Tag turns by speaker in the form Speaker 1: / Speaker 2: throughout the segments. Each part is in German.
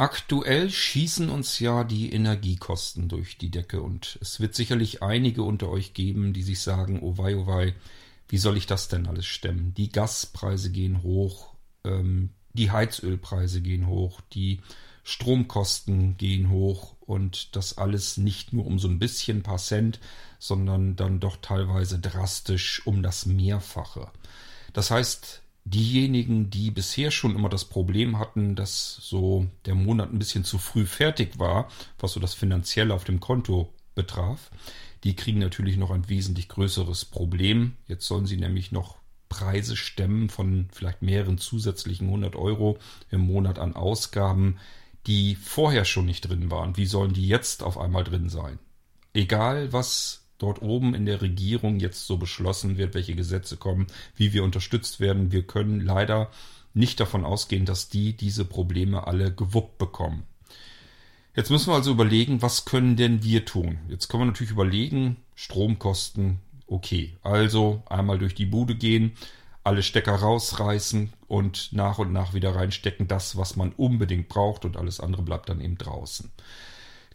Speaker 1: Aktuell schießen uns ja die Energiekosten durch die Decke und es wird sicherlich einige unter euch geben, die sich sagen, oh wei, oh wei, wie soll ich das denn alles stemmen? Die Gaspreise gehen hoch, ähm, die Heizölpreise gehen hoch, die Stromkosten gehen hoch und das alles nicht nur um so ein bisschen paar Cent, sondern dann doch teilweise drastisch um das Mehrfache. Das heißt, diejenigen, die bisher schon immer das Problem hatten, dass so der Monat ein bisschen zu früh fertig war, was so das Finanzielle auf dem Konto betraf, die kriegen natürlich noch ein wesentlich größeres Problem. Jetzt sollen sie nämlich noch Preise stemmen von vielleicht mehreren zusätzlichen 100 Euro im Monat an Ausgaben, die vorher schon nicht drin waren. Wie sollen die jetzt auf einmal drin sein? Egal was dort oben in der Regierung jetzt so beschlossen wird, welche Gesetze kommen, wie wir unterstützt werden. Wir können leider nicht davon ausgehen, dass die diese Probleme alle gewuppt bekommen. Jetzt müssen wir also überlegen, was können denn wir tun? Jetzt können wir natürlich überlegen, Stromkosten, okay. Also einmal durch die Bude gehen, alle Stecker rausreißen und nach und nach wieder reinstecken, das, was man unbedingt braucht und alles andere bleibt dann eben draußen.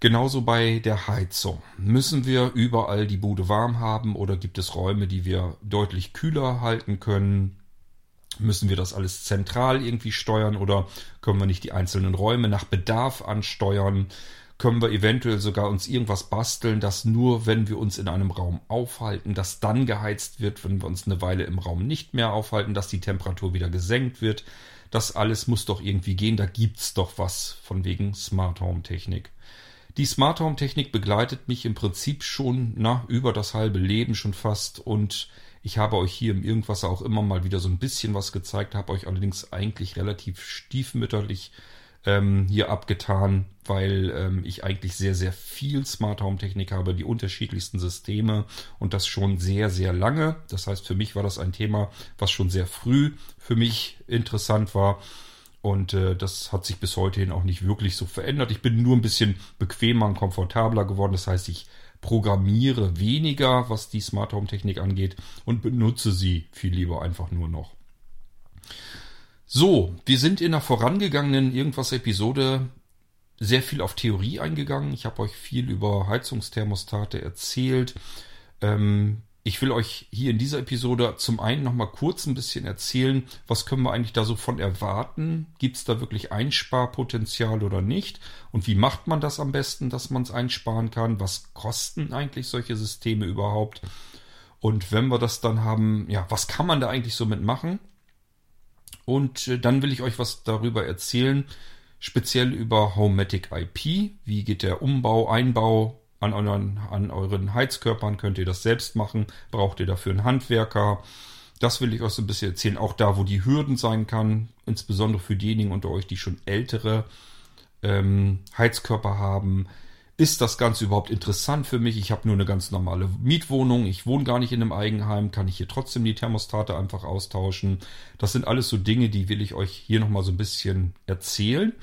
Speaker 1: Genauso bei der Heizung. Müssen wir überall die Bude warm haben oder gibt es Räume, die wir deutlich kühler halten können? Müssen wir das alles zentral irgendwie steuern oder können wir nicht die einzelnen Räume nach Bedarf ansteuern? Können wir eventuell sogar uns irgendwas basteln, dass nur wenn wir uns in einem Raum aufhalten, dass dann geheizt wird, wenn wir uns eine Weile im Raum nicht mehr aufhalten, dass die Temperatur wieder gesenkt wird? Das alles muss doch irgendwie gehen. Da gibt's doch was von wegen Smart Home Technik. Die Smart Home Technik begleitet mich im Prinzip schon na, über das halbe Leben schon fast und ich habe euch hier im Irgendwas auch immer mal wieder so ein bisschen was gezeigt, habe euch allerdings eigentlich relativ stiefmütterlich ähm, hier abgetan, weil ähm, ich eigentlich sehr, sehr viel Smart Home Technik habe, die unterschiedlichsten Systeme und das schon sehr, sehr lange. Das heißt, für mich war das ein Thema, was schon sehr früh für mich interessant war. Und äh, das hat sich bis heute hin auch nicht wirklich so verändert. Ich bin nur ein bisschen bequemer und komfortabler geworden. Das heißt, ich programmiere weniger, was die Smart Home Technik angeht und benutze sie viel lieber einfach nur noch. So, wir sind in der vorangegangenen irgendwas Episode sehr viel auf Theorie eingegangen. Ich habe euch viel über Heizungsthermostate erzählt. Ähm, ich will euch hier in dieser Episode zum einen nochmal kurz ein bisschen erzählen, was können wir eigentlich da so von erwarten? Gibt es da wirklich Einsparpotenzial oder nicht? Und wie macht man das am besten, dass man es einsparen kann? Was kosten eigentlich solche Systeme überhaupt? Und wenn wir das dann haben, ja, was kann man da eigentlich so mitmachen? Und äh, dann will ich euch was darüber erzählen, speziell über Homematic IP. Wie geht der Umbau, Einbau, an euren, an euren Heizkörpern könnt ihr das selbst machen. Braucht ihr dafür einen Handwerker? Das will ich euch so ein bisschen erzählen. Auch da, wo die Hürden sein kann, insbesondere für diejenigen unter euch, die schon ältere ähm, Heizkörper haben. Ist das Ganze überhaupt interessant für mich? Ich habe nur eine ganz normale Mietwohnung. Ich wohne gar nicht in einem Eigenheim. Kann ich hier trotzdem die Thermostate einfach austauschen? Das sind alles so Dinge, die will ich euch hier nochmal so ein bisschen erzählen.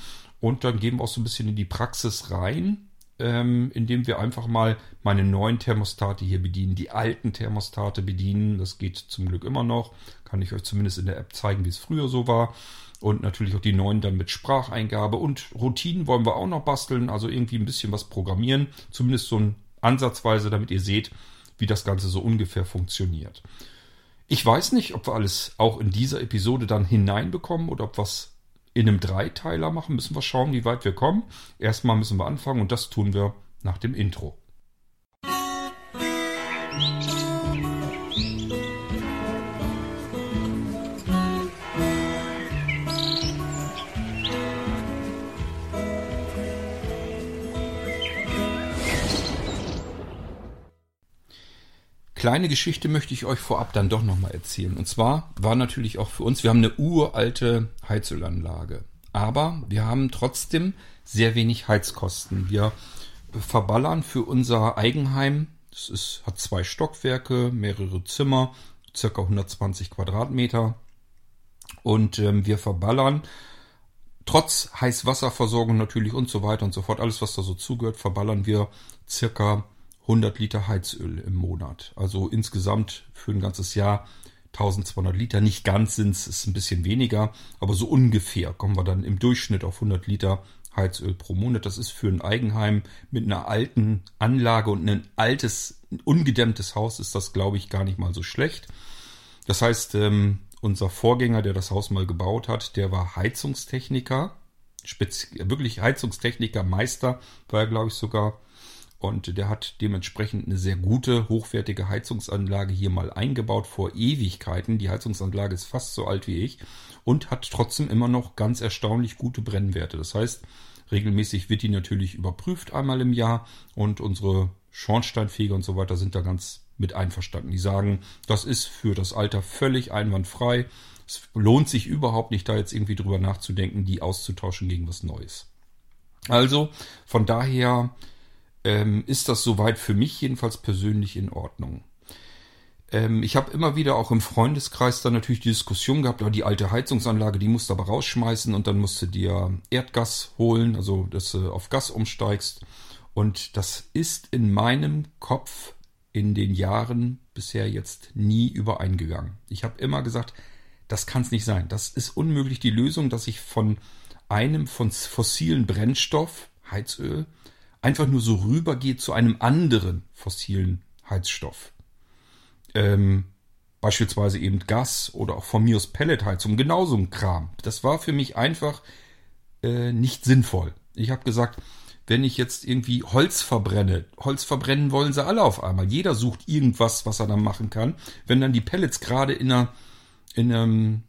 Speaker 1: Und dann gehen wir auch so ein bisschen in die Praxis rein ähm, indem wir einfach mal meine neuen Thermostate hier bedienen, die alten Thermostate bedienen. Das geht zum Glück immer noch. Kann ich euch zumindest in der App zeigen, wie es früher so war. Und natürlich auch die neuen dann mit Spracheingabe und Routinen wollen wir auch noch basteln. Also irgendwie ein bisschen was programmieren. Zumindest so ein Ansatzweise, damit ihr seht, wie das Ganze so ungefähr funktioniert. Ich weiß nicht, ob wir alles auch in dieser Episode dann hineinbekommen oder ob was in einem Dreiteiler machen, müssen wir schauen, wie weit wir kommen. Erstmal müssen wir anfangen und das tun wir nach dem Intro. Kleine Geschichte möchte ich euch vorab dann doch nochmal erzählen. Und zwar war natürlich auch für uns, wir haben eine uralte Heizölanlage. Aber wir haben trotzdem sehr wenig Heizkosten. Wir verballern für unser Eigenheim, das ist, hat zwei Stockwerke, mehrere Zimmer, circa 120 Quadratmeter. Und ähm, wir verballern trotz Heißwasserversorgung natürlich und so weiter und so fort, alles was da so zugehört, verballern wir circa 100 Liter Heizöl im Monat. Also insgesamt für ein ganzes Jahr 1200 Liter. Nicht ganz sind es, ist ein bisschen weniger, aber so ungefähr kommen wir dann im Durchschnitt auf 100 Liter Heizöl pro Monat. Das ist für ein Eigenheim mit einer alten Anlage und ein altes, ungedämmtes Haus ist das, glaube ich, gar nicht mal so schlecht. Das heißt, ähm, unser Vorgänger, der das Haus mal gebaut hat, der war Heizungstechniker, wirklich Heizungstechniker, Meister war er, glaube ich, sogar. Und der hat dementsprechend eine sehr gute, hochwertige Heizungsanlage hier mal eingebaut vor Ewigkeiten. Die Heizungsanlage ist fast so alt wie ich und hat trotzdem immer noch ganz erstaunlich gute Brennwerte. Das heißt, regelmäßig wird die natürlich überprüft einmal im Jahr und unsere Schornsteinfeger und so weiter sind da ganz mit einverstanden. Die sagen, das ist für das Alter völlig einwandfrei. Es lohnt sich überhaupt nicht, da jetzt irgendwie drüber nachzudenken, die auszutauschen gegen was Neues. Also von daher ähm, ist das soweit für mich jedenfalls persönlich in Ordnung. Ähm, ich habe immer wieder auch im Freundeskreis dann natürlich die Diskussion gehabt, oh, die alte Heizungsanlage, die musst du aber rausschmeißen und dann musst du dir Erdgas holen, also dass du auf Gas umsteigst. Und das ist in meinem Kopf in den Jahren bisher jetzt nie übereingegangen. Ich habe immer gesagt, das kann es nicht sein. Das ist unmöglich die Lösung, dass ich von einem von fossilen Brennstoff, Heizöl, einfach nur so rübergeht zu einem anderen fossilen Heizstoff. Ähm, beispielsweise eben Gas oder auch von mir aus Pelletheizung, genauso ein Kram. Das war für mich einfach äh, nicht sinnvoll. Ich habe gesagt, wenn ich jetzt irgendwie Holz verbrenne, Holz verbrennen wollen sie alle auf einmal. Jeder sucht irgendwas, was er dann machen kann. Wenn dann die Pellets gerade in einer in einem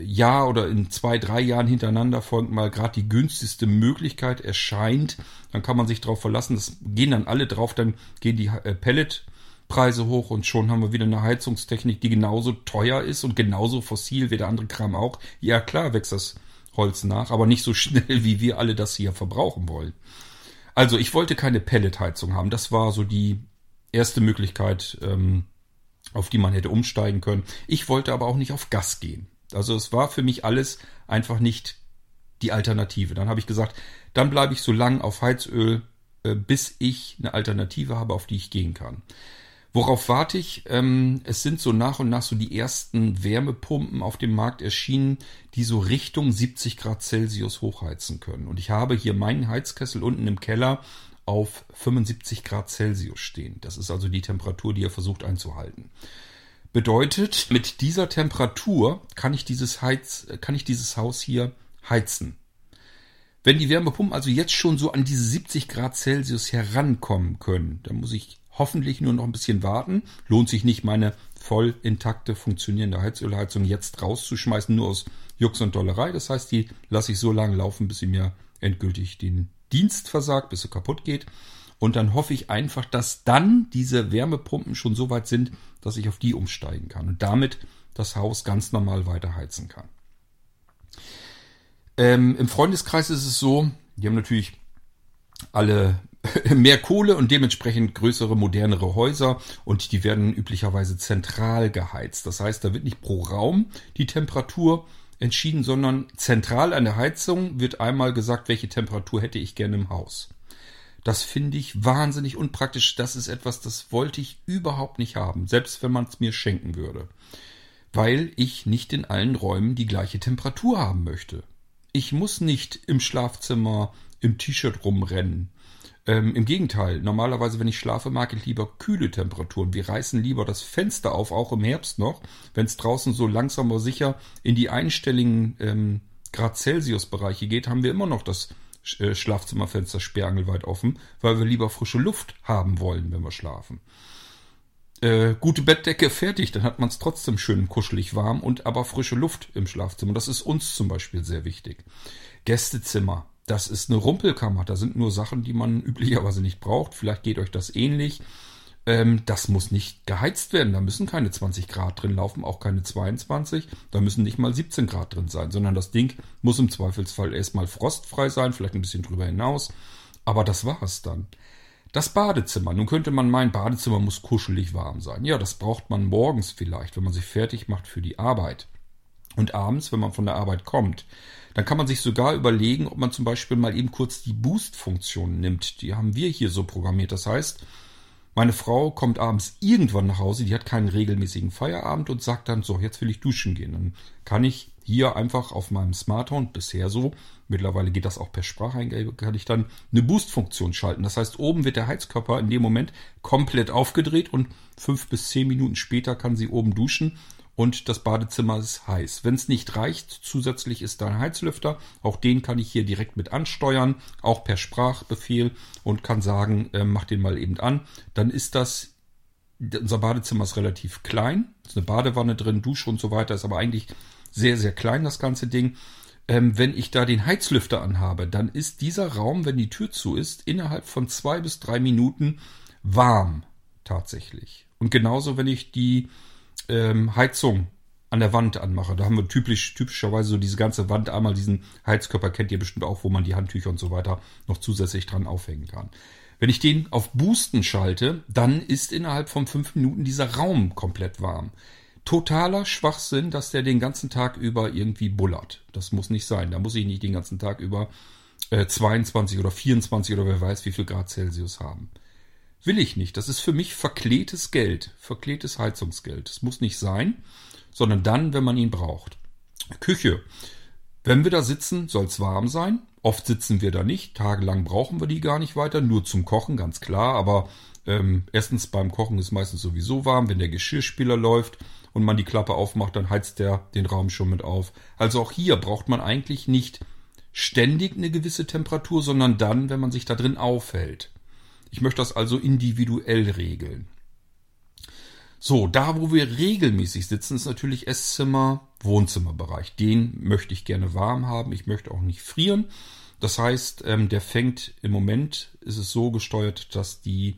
Speaker 1: Jahr oder in zwei, drei Jahren hintereinander folgend mal gerade die günstigste Möglichkeit erscheint, dann kann man sich darauf verlassen. Das gehen dann alle drauf, dann gehen die äh, Pelletpreise hoch und schon haben wir wieder eine Heizungstechnik, die genauso teuer ist und genauso fossil wie der andere Kram auch. Ja klar wächst das Holz nach, aber nicht so schnell, wie wir alle das hier verbrauchen wollen. Also ich wollte keine Pelletheizung haben. Das war so die erste Möglichkeit, ähm, auf die man hätte umsteigen können. Ich wollte aber auch nicht auf Gas gehen. Also es war für mich alles einfach nicht die Alternative. Dann habe ich gesagt, dann bleibe ich so lang auf Heizöl, äh, bis ich eine Alternative habe, auf die ich gehen kann. Worauf warte ich? Ähm, es sind so nach und nach so die ersten Wärmepumpen auf dem Markt erschienen, die so Richtung 70 Grad Celsius hochheizen können. Und ich habe hier meinen Heizkessel unten im Keller auf 75 Grad Celsius stehen. Das ist also die Temperatur, die er versucht einzuhalten. Bedeutet, mit dieser Temperatur kann ich dieses Heiz, kann ich dieses Haus hier heizen. Wenn die Wärmepumpen also jetzt schon so an diese 70 Grad Celsius herankommen können, dann muss ich hoffentlich nur noch ein bisschen warten. Lohnt sich nicht, meine voll intakte funktionierende Heizölheizung jetzt rauszuschmeißen, nur aus Jux und Dollerei. Das heißt, die lasse ich so lange laufen, bis sie mir endgültig den Dienst versagt, bis sie kaputt geht. Und dann hoffe ich einfach, dass dann diese Wärmepumpen schon so weit sind, dass ich auf die umsteigen kann und damit das Haus ganz normal weiter heizen kann. Ähm, Im Freundeskreis ist es so, die haben natürlich alle mehr Kohle und dementsprechend größere, modernere Häuser und die werden üblicherweise zentral geheizt. Das heißt, da wird nicht pro Raum die Temperatur entschieden, sondern zentral an der Heizung wird einmal gesagt, welche Temperatur hätte ich gerne im Haus. Das finde ich wahnsinnig unpraktisch. Das ist etwas, das wollte ich überhaupt nicht haben, selbst wenn man es mir schenken würde. Weil ich nicht in allen Räumen die gleiche Temperatur haben möchte. Ich muss nicht im Schlafzimmer im T-Shirt rumrennen. Ähm, Im Gegenteil, normalerweise, wenn ich schlafe, mag ich lieber kühle Temperaturen. Wir reißen lieber das Fenster auf, auch im Herbst noch, wenn es draußen so langsam aber sicher in die einstelligen ähm, Grad Celsius-Bereiche geht, haben wir immer noch das Schlafzimmerfenster sperrangelweit offen, weil wir lieber frische Luft haben wollen, wenn wir schlafen. Äh, gute Bettdecke fertig, dann hat man es trotzdem schön kuschelig warm und aber frische Luft im Schlafzimmer. Das ist uns zum Beispiel sehr wichtig. Gästezimmer das ist eine Rumpelkammer. Da sind nur Sachen, die man üblicherweise nicht braucht. Vielleicht geht euch das ähnlich. Ähm, das muss nicht geheizt werden. Da müssen keine 20 Grad drin laufen, auch keine 22. Da müssen nicht mal 17 Grad drin sein, sondern das Ding muss im Zweifelsfall erstmal frostfrei sein, vielleicht ein bisschen drüber hinaus. Aber das war es dann. Das Badezimmer. Nun könnte man meinen, Badezimmer muss kuschelig warm sein. Ja, das braucht man morgens vielleicht, wenn man sich fertig macht für die Arbeit. Und abends, wenn man von der Arbeit kommt. Dann kann man sich sogar überlegen, ob man zum Beispiel mal eben kurz die Boost-Funktion nimmt. Die haben wir hier so programmiert. Das heißt, meine Frau kommt abends irgendwann nach Hause, die hat keinen regelmäßigen Feierabend und sagt dann, so, jetzt will ich duschen gehen. Dann kann ich hier einfach auf meinem Smartphone, bisher so, mittlerweile geht das auch per Spracheingabe, kann ich dann eine Boost-Funktion schalten. Das heißt, oben wird der Heizkörper in dem Moment komplett aufgedreht und fünf bis zehn Minuten später kann sie oben duschen und das Badezimmer ist heiß. Wenn es nicht reicht, zusätzlich ist da ein Heizlüfter. Auch den kann ich hier direkt mit ansteuern, auch per Sprachbefehl und kann sagen, äh, mach den mal eben an. Dann ist das, unser Badezimmer ist relativ klein, ist eine Badewanne drin, Dusche und so weiter, ist aber eigentlich sehr, sehr klein, das ganze Ding. Ähm, wenn ich da den Heizlüfter anhabe, dann ist dieser Raum, wenn die Tür zu ist, innerhalb von zwei bis drei Minuten warm tatsächlich. Und genauso, wenn ich die ähm, Heizung an der Wand anmache. Da haben wir typisch, typischerweise so diese ganze Wand einmal diesen Heizkörper kennt ihr bestimmt auch, wo man die Handtücher und so weiter noch zusätzlich dran aufhängen kann. Wenn ich den auf Boosten schalte, dann ist innerhalb von fünf Minuten dieser Raum komplett warm. Totaler Schwachsinn, dass der den ganzen Tag über irgendwie bullert. Das muss nicht sein. Da muss ich nicht den ganzen Tag über äh, 22 oder 24 oder wer weiß wie viel Grad Celsius haben. Will ich nicht. Das ist für mich verklärtes Geld, verklärtes Heizungsgeld. Das muss nicht sein, sondern dann, wenn man ihn braucht. Küche. Wenn wir da sitzen, soll es warm sein. Oft sitzen wir da nicht. Tagelang brauchen wir die gar nicht weiter. Nur zum Kochen, ganz klar. Aber ähm, erstens beim Kochen ist meistens sowieso warm. Wenn der Geschirrspüler läuft und man die Klappe aufmacht, dann heizt der den Raum schon mit auf. Also auch hier braucht man eigentlich nicht ständig eine gewisse Temperatur, sondern dann, wenn man sich da drin aufhält. Ich möchte das also individuell regeln. So, da wo wir regelmäßig sitzen, ist natürlich Esszimmer, Wohnzimmerbereich. Den möchte ich gerne warm haben. Ich möchte auch nicht frieren. Das heißt, ähm, der fängt im Moment, ist es so gesteuert, dass die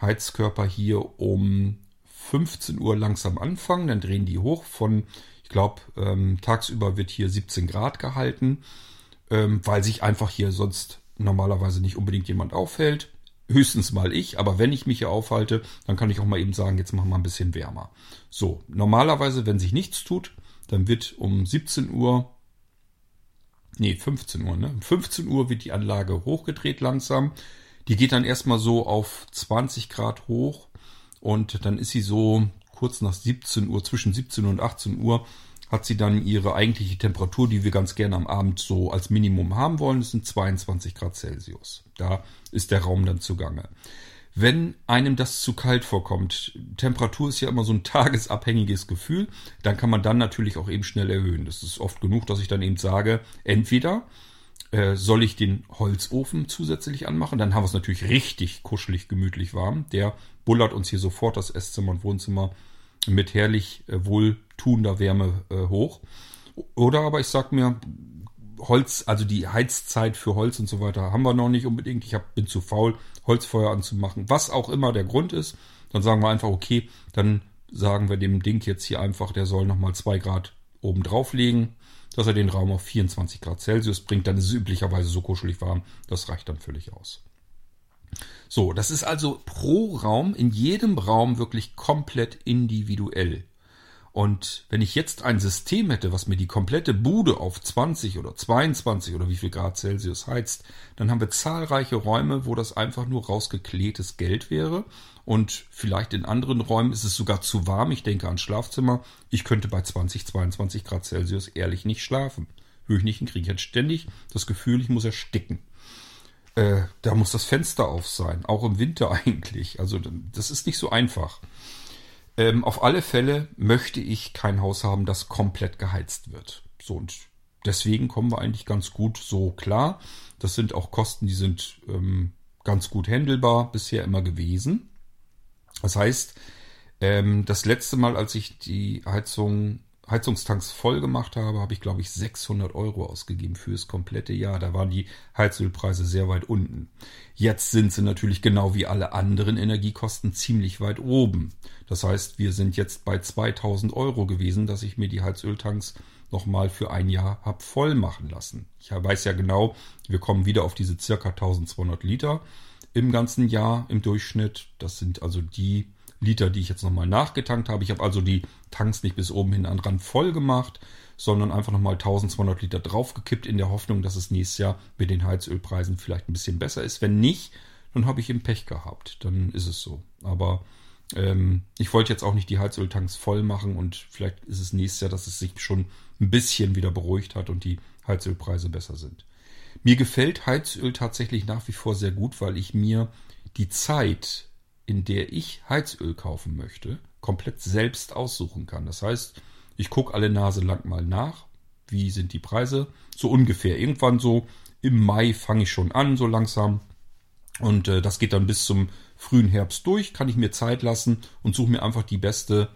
Speaker 1: Heizkörper hier um 15 Uhr langsam anfangen. Dann drehen die hoch von, ich glaube, ähm, tagsüber wird hier 17 Grad gehalten, ähm, weil sich einfach hier sonst normalerweise nicht unbedingt jemand aufhält höchstens mal ich, aber wenn ich mich hier aufhalte, dann kann ich auch mal eben sagen, jetzt machen wir ein bisschen wärmer. So, normalerweise, wenn sich nichts tut, dann wird um 17 Uhr, nee, 15 Uhr, ne? Um 15 Uhr wird die Anlage hochgedreht langsam. Die geht dann erstmal so auf 20 Grad hoch und dann ist sie so kurz nach 17 Uhr, zwischen 17 und 18 Uhr, hat sie dann ihre eigentliche Temperatur, die wir ganz gerne am Abend so als Minimum haben wollen. Das sind 22 Grad Celsius. Da ist der Raum dann zugange. Wenn einem das zu kalt vorkommt, Temperatur ist ja immer so ein tagesabhängiges Gefühl, dann kann man dann natürlich auch eben schnell erhöhen. Das ist oft genug, dass ich dann eben sage, entweder äh, soll ich den Holzofen zusätzlich anmachen, dann haben wir es natürlich richtig kuschelig, gemütlich warm. Der bullert uns hier sofort das Esszimmer und Wohnzimmer mit herrlich äh, wohltuender Wärme äh, hoch. Oder aber ich sag mir, Holz, also die Heizzeit für Holz und so weiter haben wir noch nicht unbedingt. Ich hab, bin zu faul, Holzfeuer anzumachen. Was auch immer der Grund ist, dann sagen wir einfach, okay, dann sagen wir dem Ding jetzt hier einfach, der soll nochmal zwei Grad oben drauf legen, dass er den Raum auf 24 Grad Celsius bringt. Dann ist es üblicherweise so kuschelig warm. Das reicht dann völlig aus. So, das ist also pro Raum, in jedem Raum wirklich komplett individuell. Und wenn ich jetzt ein System hätte, was mir die komplette Bude auf 20 oder 22 oder wie viel Grad Celsius heizt, dann haben wir zahlreiche Räume, wo das einfach nur rausgeklärtes Geld wäre. Und vielleicht in anderen Räumen ist es sogar zu warm. Ich denke an Schlafzimmer. Ich könnte bei 20, 22 Grad Celsius ehrlich nicht schlafen. Würde ich nicht hinkriegen. Ich hätte ständig das Gefühl, ich muss ersticken. Äh, da muss das Fenster auf sein. Auch im Winter eigentlich. Also das ist nicht so einfach. Ähm, auf alle Fälle möchte ich kein Haus haben, das komplett geheizt wird. So und deswegen kommen wir eigentlich ganz gut so klar. Das sind auch Kosten, die sind ähm, ganz gut handelbar bisher immer gewesen. Das heißt, ähm, das letzte Mal, als ich die Heizung Heizungstanks voll gemacht habe, habe ich, glaube ich, 600 Euro ausgegeben für das komplette Jahr. Da waren die Heizölpreise sehr weit unten. Jetzt sind sie natürlich genau wie alle anderen Energiekosten ziemlich weit oben. Das heißt, wir sind jetzt bei 2000 Euro gewesen, dass ich mir die Heizöltanks nochmal für ein Jahr habe voll machen lassen. Ich weiß ja genau, wir kommen wieder auf diese circa 1200 Liter im ganzen Jahr im Durchschnitt. Das sind also die Liter, die ich jetzt nochmal nachgetankt habe. Ich habe also die Tanks nicht bis oben hin an Rand voll gemacht, sondern einfach nochmal 1200 Liter draufgekippt in der Hoffnung, dass es nächstes Jahr mit den Heizölpreisen vielleicht ein bisschen besser ist. Wenn nicht, dann habe ich eben Pech gehabt. Dann ist es so. Aber ähm, ich wollte jetzt auch nicht die Heizöltanks voll machen und vielleicht ist es nächstes Jahr, dass es sich schon ein bisschen wieder beruhigt hat und die Heizölpreise besser sind. Mir gefällt Heizöl tatsächlich nach wie vor sehr gut, weil ich mir die Zeit, in der ich Heizöl kaufen möchte, komplett selbst aussuchen kann. Das heißt, ich gucke alle Nase lang mal nach, wie sind die Preise, so ungefähr. Irgendwann so im Mai fange ich schon an, so langsam. Und äh, das geht dann bis zum frühen Herbst durch, kann ich mir Zeit lassen und suche mir einfach die beste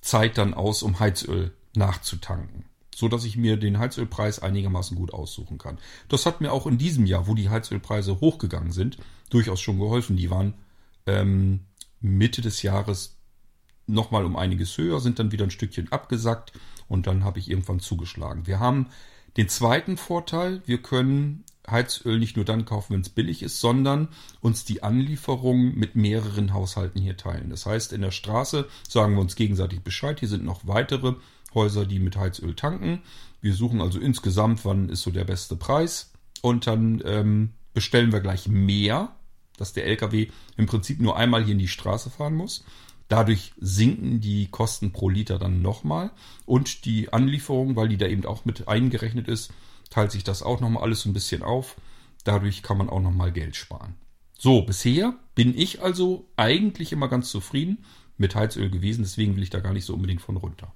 Speaker 1: Zeit dann aus, um Heizöl nachzutanken. So dass ich mir den Heizölpreis einigermaßen gut aussuchen kann. Das hat mir auch in diesem Jahr, wo die Heizölpreise hochgegangen sind, durchaus schon geholfen. Die waren ähm, Mitte des Jahres nochmal um einiges höher, sind dann wieder ein Stückchen abgesackt und dann habe ich irgendwann zugeschlagen. Wir haben den zweiten Vorteil, wir können Heizöl nicht nur dann kaufen, wenn es billig ist, sondern uns die Anlieferung mit mehreren Haushalten hier teilen. Das heißt, in der Straße sagen wir uns gegenseitig Bescheid. Hier sind noch weitere Häuser, die mit Heizöl tanken. Wir suchen also insgesamt, wann ist so der beste Preis. Und dann ähm, bestellen wir gleich mehr, dass der LKW im Prinzip nur einmal hier in die Straße fahren muss. Dadurch sinken die Kosten pro Liter dann nochmal. Und die Anlieferung, weil die da eben auch mit eingerechnet ist, teilt sich das auch nochmal alles so ein bisschen auf. Dadurch kann man auch nochmal Geld sparen. So, bisher bin ich also eigentlich immer ganz zufrieden mit Heizöl gewesen, deswegen will ich da gar nicht so unbedingt von runter.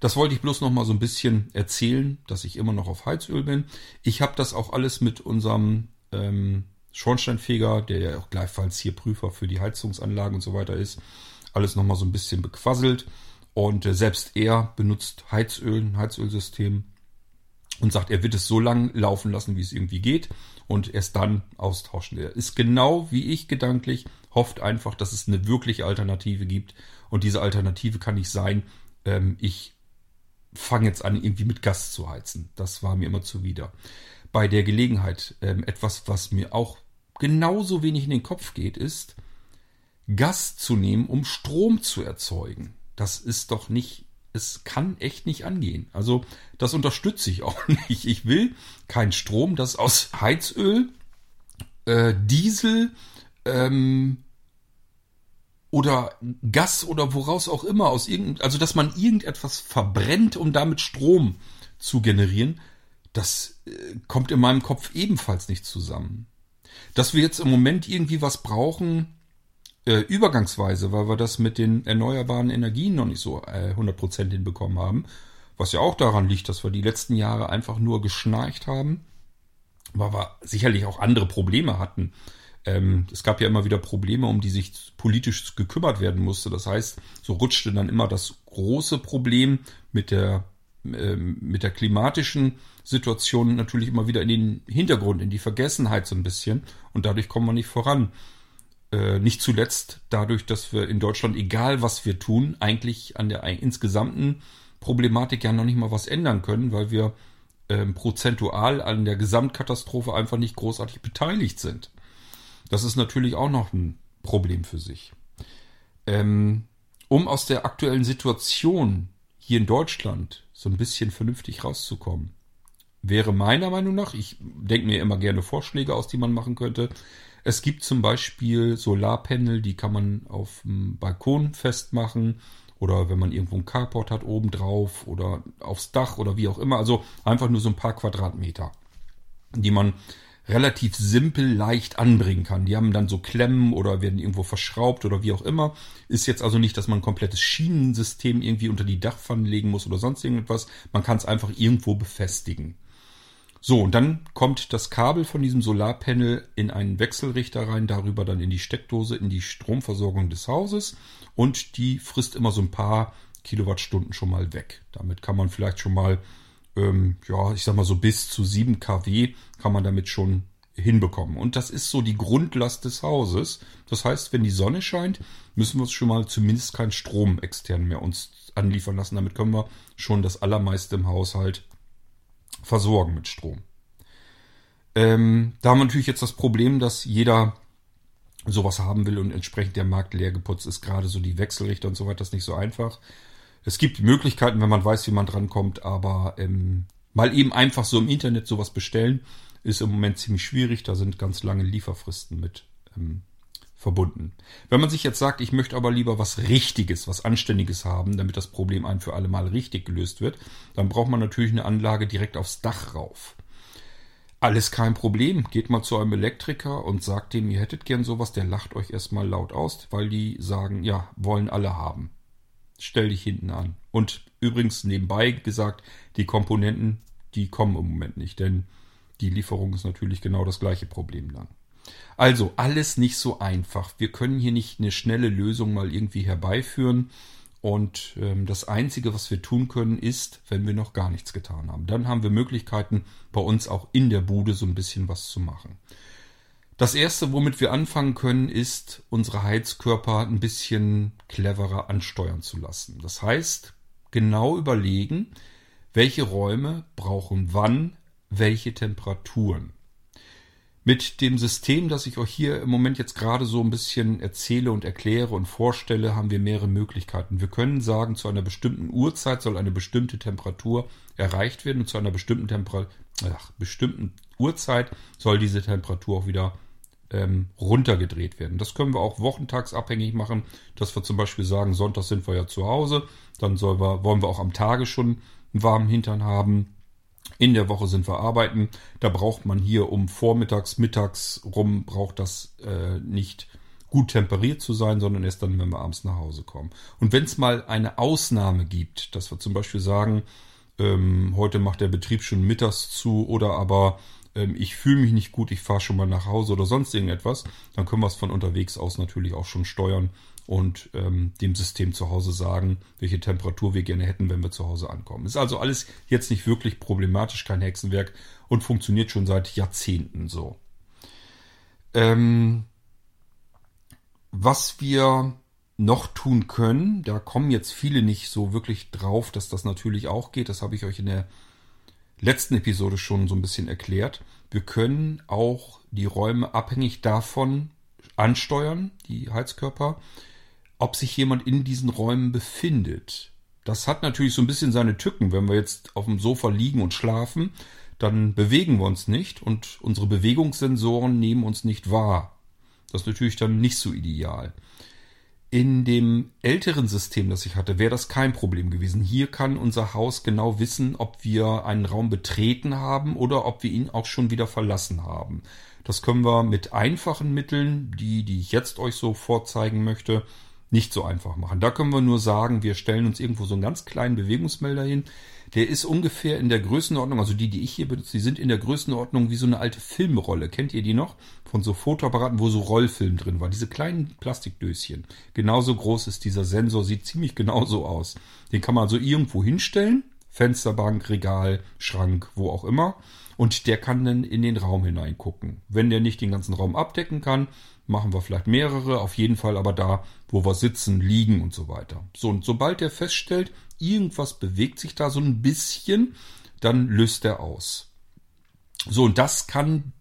Speaker 1: Das wollte ich bloß noch mal so ein bisschen erzählen, dass ich immer noch auf Heizöl bin. Ich habe das auch alles mit unserem ähm, Schornsteinfeger, der ja auch gleichfalls hier Prüfer für die Heizungsanlagen und so weiter ist, alles noch mal so ein bisschen bequasselt. Und äh, selbst er benutzt Heizöl, ein Heizölsystem und sagt, er wird es so lang laufen lassen, wie es irgendwie geht und erst dann austauschen. Er ist genau wie ich gedanklich, hofft einfach, dass es eine wirkliche Alternative gibt. Und diese Alternative kann nicht sein, ähm, ich fange jetzt an, irgendwie mit Gas zu heizen. Das war mir immer zuwider. Bei der Gelegenheit, ähm, etwas, was mir auch genauso wenig in den Kopf geht, ist, Gas zu nehmen, um Strom zu erzeugen. Das ist doch nicht, es kann echt nicht angehen. Also, das unterstütze ich auch nicht. Ich will kein Strom, das aus Heizöl, äh, Diesel, ähm, oder Gas oder woraus auch immer aus irgend, also dass man irgendetwas verbrennt, um damit Strom zu generieren, das äh, kommt in meinem Kopf ebenfalls nicht zusammen. Dass wir jetzt im Moment irgendwie was brauchen, äh, übergangsweise, weil wir das mit den erneuerbaren Energien noch nicht so äh, 100% hinbekommen haben, was ja auch daran liegt, dass wir die letzten Jahre einfach nur geschnarcht haben, weil wir sicherlich auch andere Probleme hatten ähm, es gab ja immer wieder Probleme, um die sich politisch gekümmert werden musste. Das heißt, so rutschte dann immer das große Problem mit der, äh, mit der klimatischen Situation natürlich immer wieder in den Hintergrund, in die Vergessenheit so ein bisschen. Und dadurch kommen wir nicht voran. Äh, nicht zuletzt dadurch, dass wir in Deutschland, egal was wir tun, eigentlich an der insgesamten Problematik ja noch nicht mal was ändern können, weil wir ähm, prozentual an der Gesamtkatastrophe einfach nicht großartig beteiligt sind. Das ist natürlich auch noch ein Problem für sich. Ähm, um aus der aktuellen Situation hier in Deutschland so ein bisschen vernünftig rauszukommen, wäre meiner Meinung nach, ich denke mir immer gerne Vorschläge aus, die man machen könnte. Es gibt zum Beispiel Solarpanel, die kann man auf dem Balkon festmachen oder wenn man irgendwo ein Carport hat oben drauf oder aufs Dach oder wie auch immer. Also einfach nur so ein paar Quadratmeter, die man relativ simpel leicht anbringen kann. Die haben dann so Klemmen oder werden irgendwo verschraubt oder wie auch immer. Ist jetzt also nicht, dass man ein komplettes Schienensystem irgendwie unter die Dachpfanne legen muss oder sonst irgendetwas. Man kann es einfach irgendwo befestigen. So, und dann kommt das Kabel von diesem Solarpanel in einen Wechselrichter rein, darüber dann in die Steckdose, in die Stromversorgung des Hauses und die frisst immer so ein paar Kilowattstunden schon mal weg. Damit kann man vielleicht schon mal ähm, ja, ich sag mal so bis zu 7 kW kann man damit schon hinbekommen. Und das ist so die Grundlast des Hauses. Das heißt, wenn die Sonne scheint, müssen wir uns schon mal zumindest keinen Strom extern mehr uns anliefern lassen. Damit können wir schon das allermeiste im Haushalt versorgen mit Strom. Ähm, da haben wir natürlich jetzt das Problem, dass jeder sowas haben will und entsprechend der Markt leer geputzt ist. Gerade so die Wechselrichter und so weiter ist nicht so einfach. Es gibt Möglichkeiten, wenn man weiß, wie man drankommt, aber ähm, mal eben einfach so im Internet sowas bestellen, ist im Moment ziemlich schwierig. Da sind ganz lange Lieferfristen mit ähm, verbunden. Wenn man sich jetzt sagt, ich möchte aber lieber was Richtiges, was Anständiges haben, damit das Problem ein für alle Mal richtig gelöst wird, dann braucht man natürlich eine Anlage direkt aufs Dach rauf. Alles kein Problem. Geht mal zu einem Elektriker und sagt dem, ihr hättet gern sowas, der lacht euch erstmal laut aus, weil die sagen, ja, wollen alle haben. Stell dich hinten an. Und übrigens nebenbei gesagt, die Komponenten, die kommen im Moment nicht, denn die Lieferung ist natürlich genau das gleiche Problem dann. Also alles nicht so einfach. Wir können hier nicht eine schnelle Lösung mal irgendwie herbeiführen. Und ähm, das Einzige, was wir tun können, ist, wenn wir noch gar nichts getan haben. Dann haben wir Möglichkeiten, bei uns auch in der Bude so ein bisschen was zu machen. Das Erste, womit wir anfangen können, ist, unsere Heizkörper ein bisschen cleverer ansteuern zu lassen. Das heißt, genau überlegen, welche Räume brauchen wann welche Temperaturen. Mit dem System, das ich euch hier im Moment jetzt gerade so ein bisschen erzähle und erkläre und vorstelle, haben wir mehrere Möglichkeiten. Wir können sagen, zu einer bestimmten Uhrzeit soll eine bestimmte Temperatur erreicht werden und zu einer bestimmten, Temper ach, bestimmten Uhrzeit soll diese Temperatur auch wieder ähm, runtergedreht werden. Das können wir auch wochentagsabhängig machen, dass wir zum Beispiel sagen, Sonntag sind wir ja zu Hause, dann wir, wollen wir auch am Tage schon einen warmen Hintern haben in der Woche sind wir arbeiten. Da braucht man hier um vormittags, mittags rum, braucht das äh, nicht gut temperiert zu sein, sondern erst dann, wenn wir abends nach Hause kommen. Und wenn es mal eine Ausnahme gibt, dass wir zum Beispiel sagen, ähm, heute macht der Betrieb schon mittags zu oder aber ähm, ich fühle mich nicht gut, ich fahre schon mal nach Hause oder sonst irgendetwas, dann können wir es von unterwegs aus natürlich auch schon steuern und ähm, dem System zu Hause sagen, welche Temperatur wir gerne hätten, wenn wir zu Hause ankommen. Ist also alles jetzt nicht wirklich problematisch, kein Hexenwerk und funktioniert schon seit Jahrzehnten so. Ähm, was wir noch tun können, da kommen jetzt viele nicht so wirklich drauf, dass das natürlich auch geht. Das habe ich euch in der letzten Episode schon so ein bisschen erklärt. Wir können auch die Räume abhängig davon ansteuern, die Heizkörper, ob sich jemand in diesen Räumen befindet. Das hat natürlich so ein bisschen seine Tücken. Wenn wir jetzt auf dem Sofa liegen und schlafen, dann bewegen wir uns nicht und unsere Bewegungssensoren nehmen uns nicht wahr. Das ist natürlich dann nicht so ideal. In dem älteren System, das ich hatte, wäre das kein Problem gewesen. Hier kann unser Haus genau wissen, ob wir einen Raum betreten haben oder ob wir ihn auch schon wieder verlassen haben. Das können wir mit einfachen Mitteln, die, die ich jetzt euch so vorzeigen möchte, nicht so einfach machen. Da können wir nur sagen, wir stellen uns irgendwo so einen ganz kleinen Bewegungsmelder hin. Der ist ungefähr in der Größenordnung, also die, die ich hier benutze, die sind in der Größenordnung wie so eine alte Filmrolle. Kennt ihr die noch? Von so Fotoapparaten, wo so Rollfilm drin war. Diese kleinen Plastikdöschen. Genauso groß ist dieser Sensor, sieht ziemlich genauso aus. Den kann man also irgendwo hinstellen. Fensterbank, Regal, Schrank, wo auch immer. Und der kann dann in den Raum hineingucken. Wenn der nicht den ganzen Raum abdecken kann, machen wir vielleicht mehrere, auf jeden Fall aber da, wo wir sitzen, liegen und so weiter. So, und sobald er feststellt, irgendwas bewegt sich da so ein bisschen, dann löst er aus. So, und das kann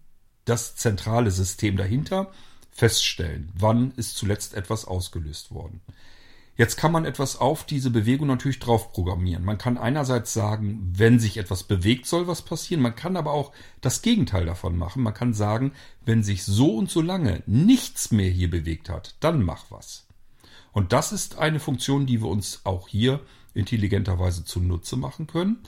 Speaker 1: das zentrale System dahinter feststellen. Wann ist zuletzt etwas ausgelöst worden? Jetzt kann man etwas auf diese Bewegung natürlich drauf programmieren. Man kann einerseits sagen, wenn sich etwas bewegt, soll was passieren. Man kann aber auch das Gegenteil davon machen. Man kann sagen, wenn sich so und so lange nichts mehr hier bewegt hat, dann mach was. Und das ist eine Funktion, die wir uns auch hier intelligenterweise zunutze machen können.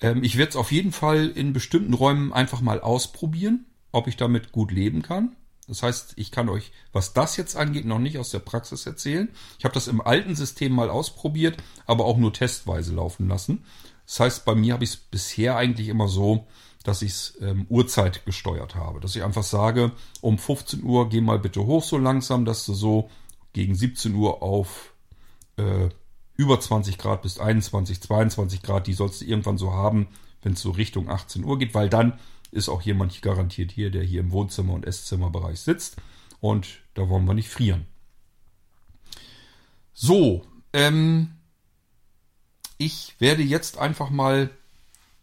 Speaker 1: Ähm, ich werde es auf jeden Fall in bestimmten Räumen einfach mal ausprobieren, ob ich damit gut leben kann. Das heißt, ich kann euch, was das jetzt angeht, noch nicht aus der Praxis erzählen. Ich habe das im alten System mal ausprobiert, aber auch nur testweise laufen lassen. Das heißt, bei mir habe ich es bisher eigentlich immer so, dass ich es ähm, Uhrzeit gesteuert habe. Dass ich einfach sage, um 15 Uhr geh mal bitte hoch so langsam, dass du so gegen 17 Uhr auf äh, über 20 Grad bis 21, 22 Grad, die sollst du irgendwann so haben, wenn es so Richtung 18 Uhr geht, weil dann ist auch jemand garantiert hier, der hier im Wohnzimmer- und Esszimmerbereich sitzt. Und da wollen wir nicht frieren. So, ähm, ich werde jetzt einfach mal,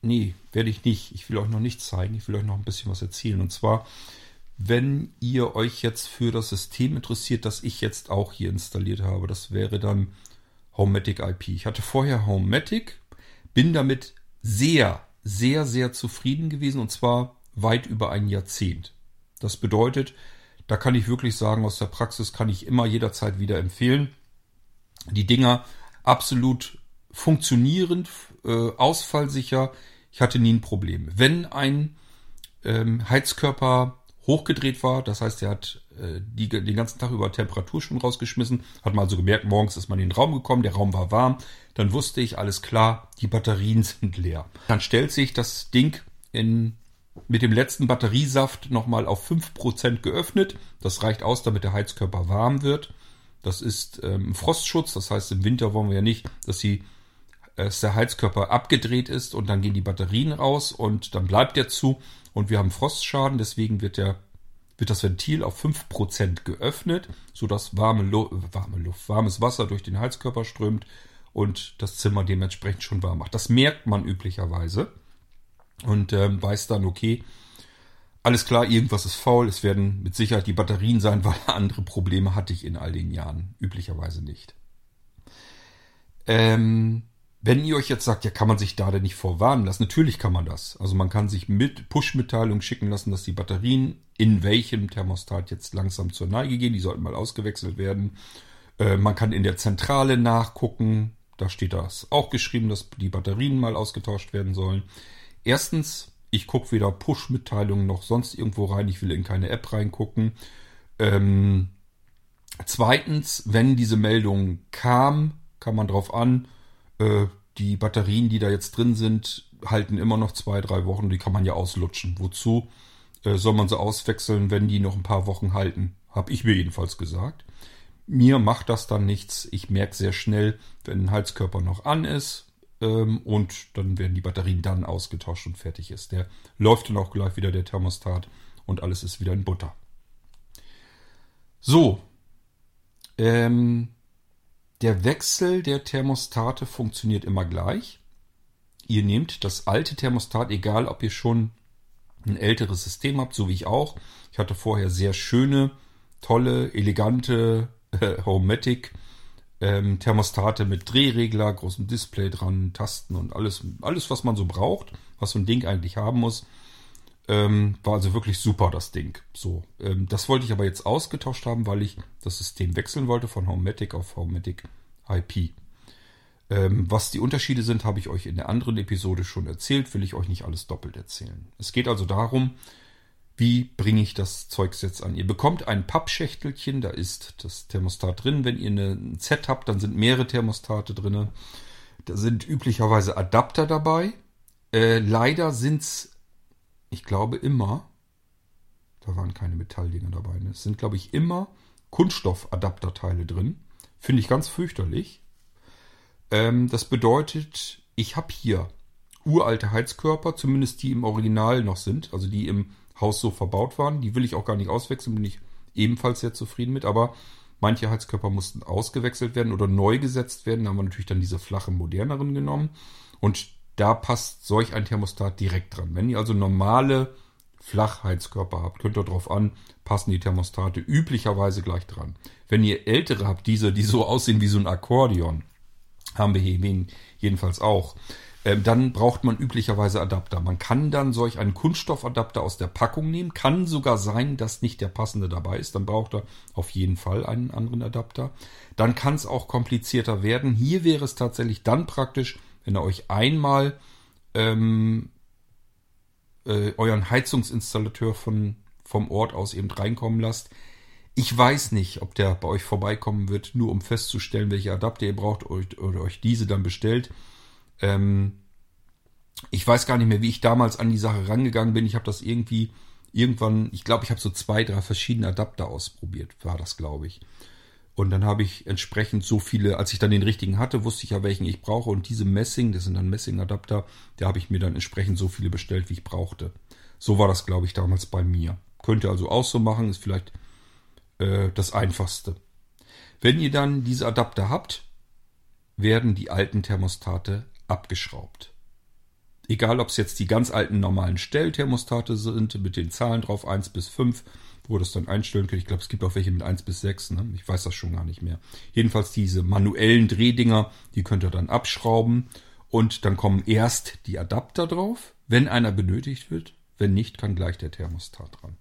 Speaker 1: nee, werde ich nicht. Ich will euch noch nichts zeigen. Ich will euch noch ein bisschen was erzählen. Und zwar, wenn ihr euch jetzt für das System interessiert, das ich jetzt auch hier installiert habe, das wäre dann Homematic IP. Ich hatte vorher Homematic, bin damit sehr, sehr, sehr zufrieden gewesen und zwar weit über ein Jahrzehnt. Das bedeutet, Da kann ich wirklich sagen, aus der Praxis kann ich immer jederzeit wieder empfehlen. Die Dinger absolut funktionierend, äh, ausfallsicher. Ich hatte nie ein Problem. Wenn ein ähm, Heizkörper hochgedreht war, das heißt, er hat äh, die, den ganzen Tag über Temperatur schon rausgeschmissen, hat mal also gemerkt, morgens ist man in den Raum gekommen, der Raum war warm, dann wusste ich, alles klar, die Batterien sind leer. Dann stellt sich das Ding in, mit dem letzten Batteriesaft nochmal auf 5% geöffnet. Das reicht aus, damit der Heizkörper warm wird. Das ist ähm, Frostschutz, das heißt, im Winter wollen wir ja nicht, dass, die, dass der Heizkörper abgedreht ist und dann gehen die Batterien raus und dann bleibt der zu und wir haben Frostschaden, deswegen wird der wird das Ventil auf 5% geöffnet, sodass warme, Lu warme Luft, warmes Wasser durch den Heizkörper strömt und das Zimmer dementsprechend schon warm macht. Das merkt man üblicherweise und ähm, weiß dann, okay, alles klar, irgendwas ist faul. Es werden mit Sicherheit die Batterien sein, weil andere Probleme hatte ich in all den Jahren üblicherweise nicht. Ähm, wenn ihr euch jetzt sagt, ja, kann man sich da denn nicht vorwarnen lassen? Natürlich kann man das. Also man kann sich mit Push-Mitteilung schicken lassen, dass die Batterien in welchem Thermostat jetzt langsam zur Neige gehen. Die sollten mal ausgewechselt werden. Äh, man kann in der Zentrale nachgucken. Da steht das auch geschrieben, dass die Batterien mal ausgetauscht werden sollen. Erstens, ich gucke weder Push-Mitteilungen noch sonst irgendwo rein. Ich will in keine App reingucken. Ähm, zweitens, wenn diese Meldung kam, kann man drauf an, äh, die Batterien, die da jetzt drin sind, halten immer noch zwei, drei Wochen. Die kann man ja auslutschen. Wozu äh, soll man sie auswechseln, wenn die noch ein paar Wochen halten? Hab ich mir jedenfalls gesagt. Mir macht das dann nichts. Ich merke sehr schnell, wenn ein Heizkörper noch an ist. Ähm, und dann werden die Batterien dann ausgetauscht und fertig ist. Der läuft dann auch gleich wieder der Thermostat und alles ist wieder in Butter. So. Ähm, der Wechsel der Thermostate funktioniert immer gleich. Ihr nehmt das alte Thermostat, egal ob ihr schon ein älteres System habt, so wie ich auch. Ich hatte vorher sehr schöne, tolle, elegante äh, Homematic ähm, Thermostate mit Drehregler, großem Display dran, Tasten und alles, alles, was man so braucht, was so ein Ding eigentlich haben muss. Ähm, war also wirklich super, das Ding. So, ähm, das wollte ich aber jetzt ausgetauscht haben, weil ich das System wechseln wollte von Homematic auf Homematic IP. Ähm, was die Unterschiede sind, habe ich euch in der anderen Episode schon erzählt, will ich euch nicht alles doppelt erzählen. Es geht also darum, wie bringe ich das Zeugs jetzt an? Ihr bekommt ein Pappschächtelchen, da ist das Thermostat drin. Wenn ihr ein Set habt, dann sind mehrere Thermostate drin. Da sind üblicherweise Adapter dabei. Äh, leider es, ich glaube immer, da waren keine Metalldinger dabei. Ne? Es sind, glaube ich, immer Kunststoffadapterteile drin. Finde ich ganz fürchterlich. Ähm, das bedeutet, ich habe hier uralte Heizkörper, zumindest die im Original noch sind, also die im Haus so verbaut waren. Die will ich auch gar nicht auswechseln, bin ich ebenfalls sehr zufrieden mit. Aber manche Heizkörper mussten ausgewechselt werden oder neu gesetzt werden. Da haben wir natürlich dann diese flachen, moderneren genommen. Und da passt solch ein Thermostat direkt dran. Wenn ihr also normale Flachheizkörper habt, könnt ihr darauf an, passen die Thermostate üblicherweise gleich dran. Wenn ihr ältere habt, diese, die so aussehen wie so ein Akkordeon, haben wir hier jedenfalls auch, ähm, dann braucht man üblicherweise Adapter. Man kann dann solch einen Kunststoffadapter aus der Packung nehmen. Kann sogar sein, dass nicht der passende dabei ist. Dann braucht er auf jeden Fall einen anderen Adapter. Dann kann es auch komplizierter werden. Hier wäre es tatsächlich dann praktisch, wenn ihr euch einmal ähm, äh, euren Heizungsinstallateur von, vom Ort aus eben reinkommen lasst. Ich weiß nicht, ob der bei euch vorbeikommen wird, nur um festzustellen, welche Adapter ihr braucht oder euch diese dann bestellt. Ähm, ich weiß gar nicht mehr, wie ich damals an die Sache rangegangen bin. Ich habe das irgendwie irgendwann, ich glaube, ich habe so zwei, drei verschiedene Adapter ausprobiert, war das, glaube ich. Und dann habe ich entsprechend so viele, als ich dann den richtigen hatte, wusste ich ja, welchen ich brauche. Und diese Messing, das sind dann Messing-Adapter, da habe ich mir dann entsprechend so viele bestellt, wie ich brauchte. So war das, glaube ich, damals bei mir. Könnt ihr also auch so machen, ist vielleicht äh, das Einfachste. Wenn ihr dann diese Adapter habt, werden die alten Thermostate abgeschraubt. Egal, ob es jetzt die ganz alten normalen Stellthermostate sind, mit den Zahlen drauf, 1 bis 5, wo das dann einstellen könnt. Ich glaube, es gibt auch welche mit 1 bis 6, ne? ich weiß das schon gar nicht mehr. Jedenfalls diese manuellen Drehdinger, die könnt ihr dann abschrauben und dann kommen erst die Adapter drauf, wenn einer benötigt wird. Wenn nicht, kann gleich der Thermostat dran.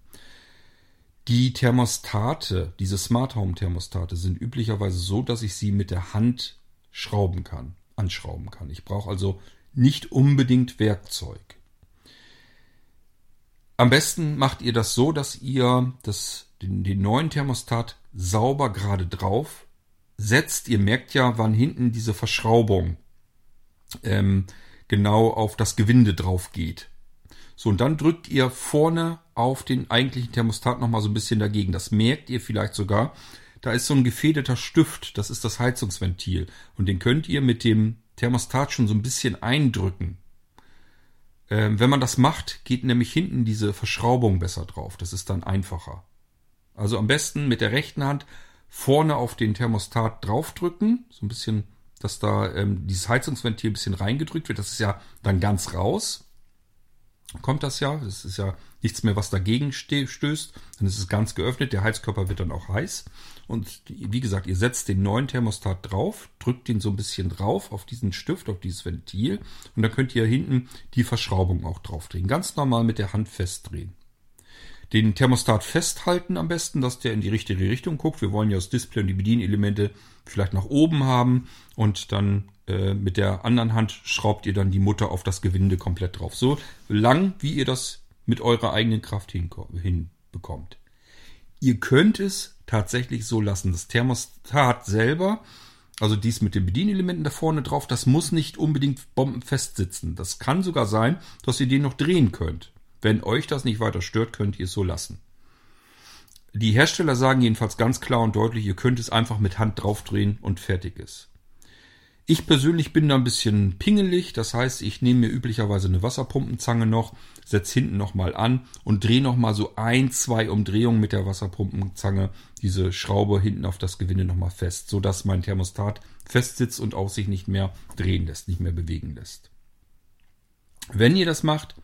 Speaker 1: Die Thermostate, diese Smart Home Thermostate sind üblicherweise so, dass ich sie mit der Hand schrauben kann, anschrauben kann. Ich brauche also nicht unbedingt Werkzeug. Am besten macht ihr das so, dass ihr das, den, den neuen Thermostat sauber gerade drauf setzt. Ihr merkt ja, wann hinten diese Verschraubung ähm, genau auf das Gewinde drauf geht. So, und dann drückt ihr vorne auf den eigentlichen Thermostat nochmal so ein bisschen dagegen. Das merkt ihr vielleicht sogar. Da ist so ein gefederter Stift, das ist das Heizungsventil. Und den könnt ihr mit dem Thermostat schon so ein bisschen eindrücken. Ähm, wenn man das macht, geht nämlich hinten diese Verschraubung besser drauf. Das ist dann einfacher. Also am besten mit der rechten Hand vorne auf den Thermostat draufdrücken, so ein bisschen, dass da ähm, dieses Heizungsventil ein bisschen reingedrückt wird. Das ist ja dann ganz raus. Kommt das ja. Das ist ja nichts mehr, was dagegen stößt. Dann ist es ganz geöffnet. Der Heizkörper wird dann auch heiß. Und wie gesagt, ihr setzt den neuen Thermostat drauf, drückt ihn so ein bisschen drauf auf diesen Stift, auf dieses Ventil. Und dann könnt ihr hinten die Verschraubung auch draufdrehen. Ganz normal mit der Hand festdrehen. Den Thermostat festhalten am besten, dass der in die richtige Richtung guckt. Wir wollen ja das Display und die Bedienelemente vielleicht nach oben haben und dann äh, mit der anderen Hand schraubt ihr dann die Mutter auf das Gewinde komplett drauf. So lang, wie ihr das mit eurer eigenen Kraft hinbekommt. Ihr könnt es tatsächlich so lassen. Das Thermostat selber, also dies mit den Bedienelementen da vorne drauf, das muss nicht unbedingt bombenfest sitzen. Das kann sogar sein, dass ihr den noch drehen könnt. Wenn euch das nicht weiter stört, könnt ihr es so lassen. Die Hersteller sagen jedenfalls ganz klar und deutlich, ihr könnt es einfach mit Hand draufdrehen und fertig ist. Ich persönlich bin da ein bisschen pingelig, das heißt, ich nehme mir üblicherweise eine Wasserpumpenzange noch, setze hinten nochmal an und drehe nochmal so ein, zwei Umdrehungen mit der Wasserpumpenzange diese Schraube hinten auf das Gewinde nochmal fest, sodass mein Thermostat fest sitzt und auch sich nicht mehr drehen lässt, nicht mehr bewegen lässt. Wenn ihr das macht,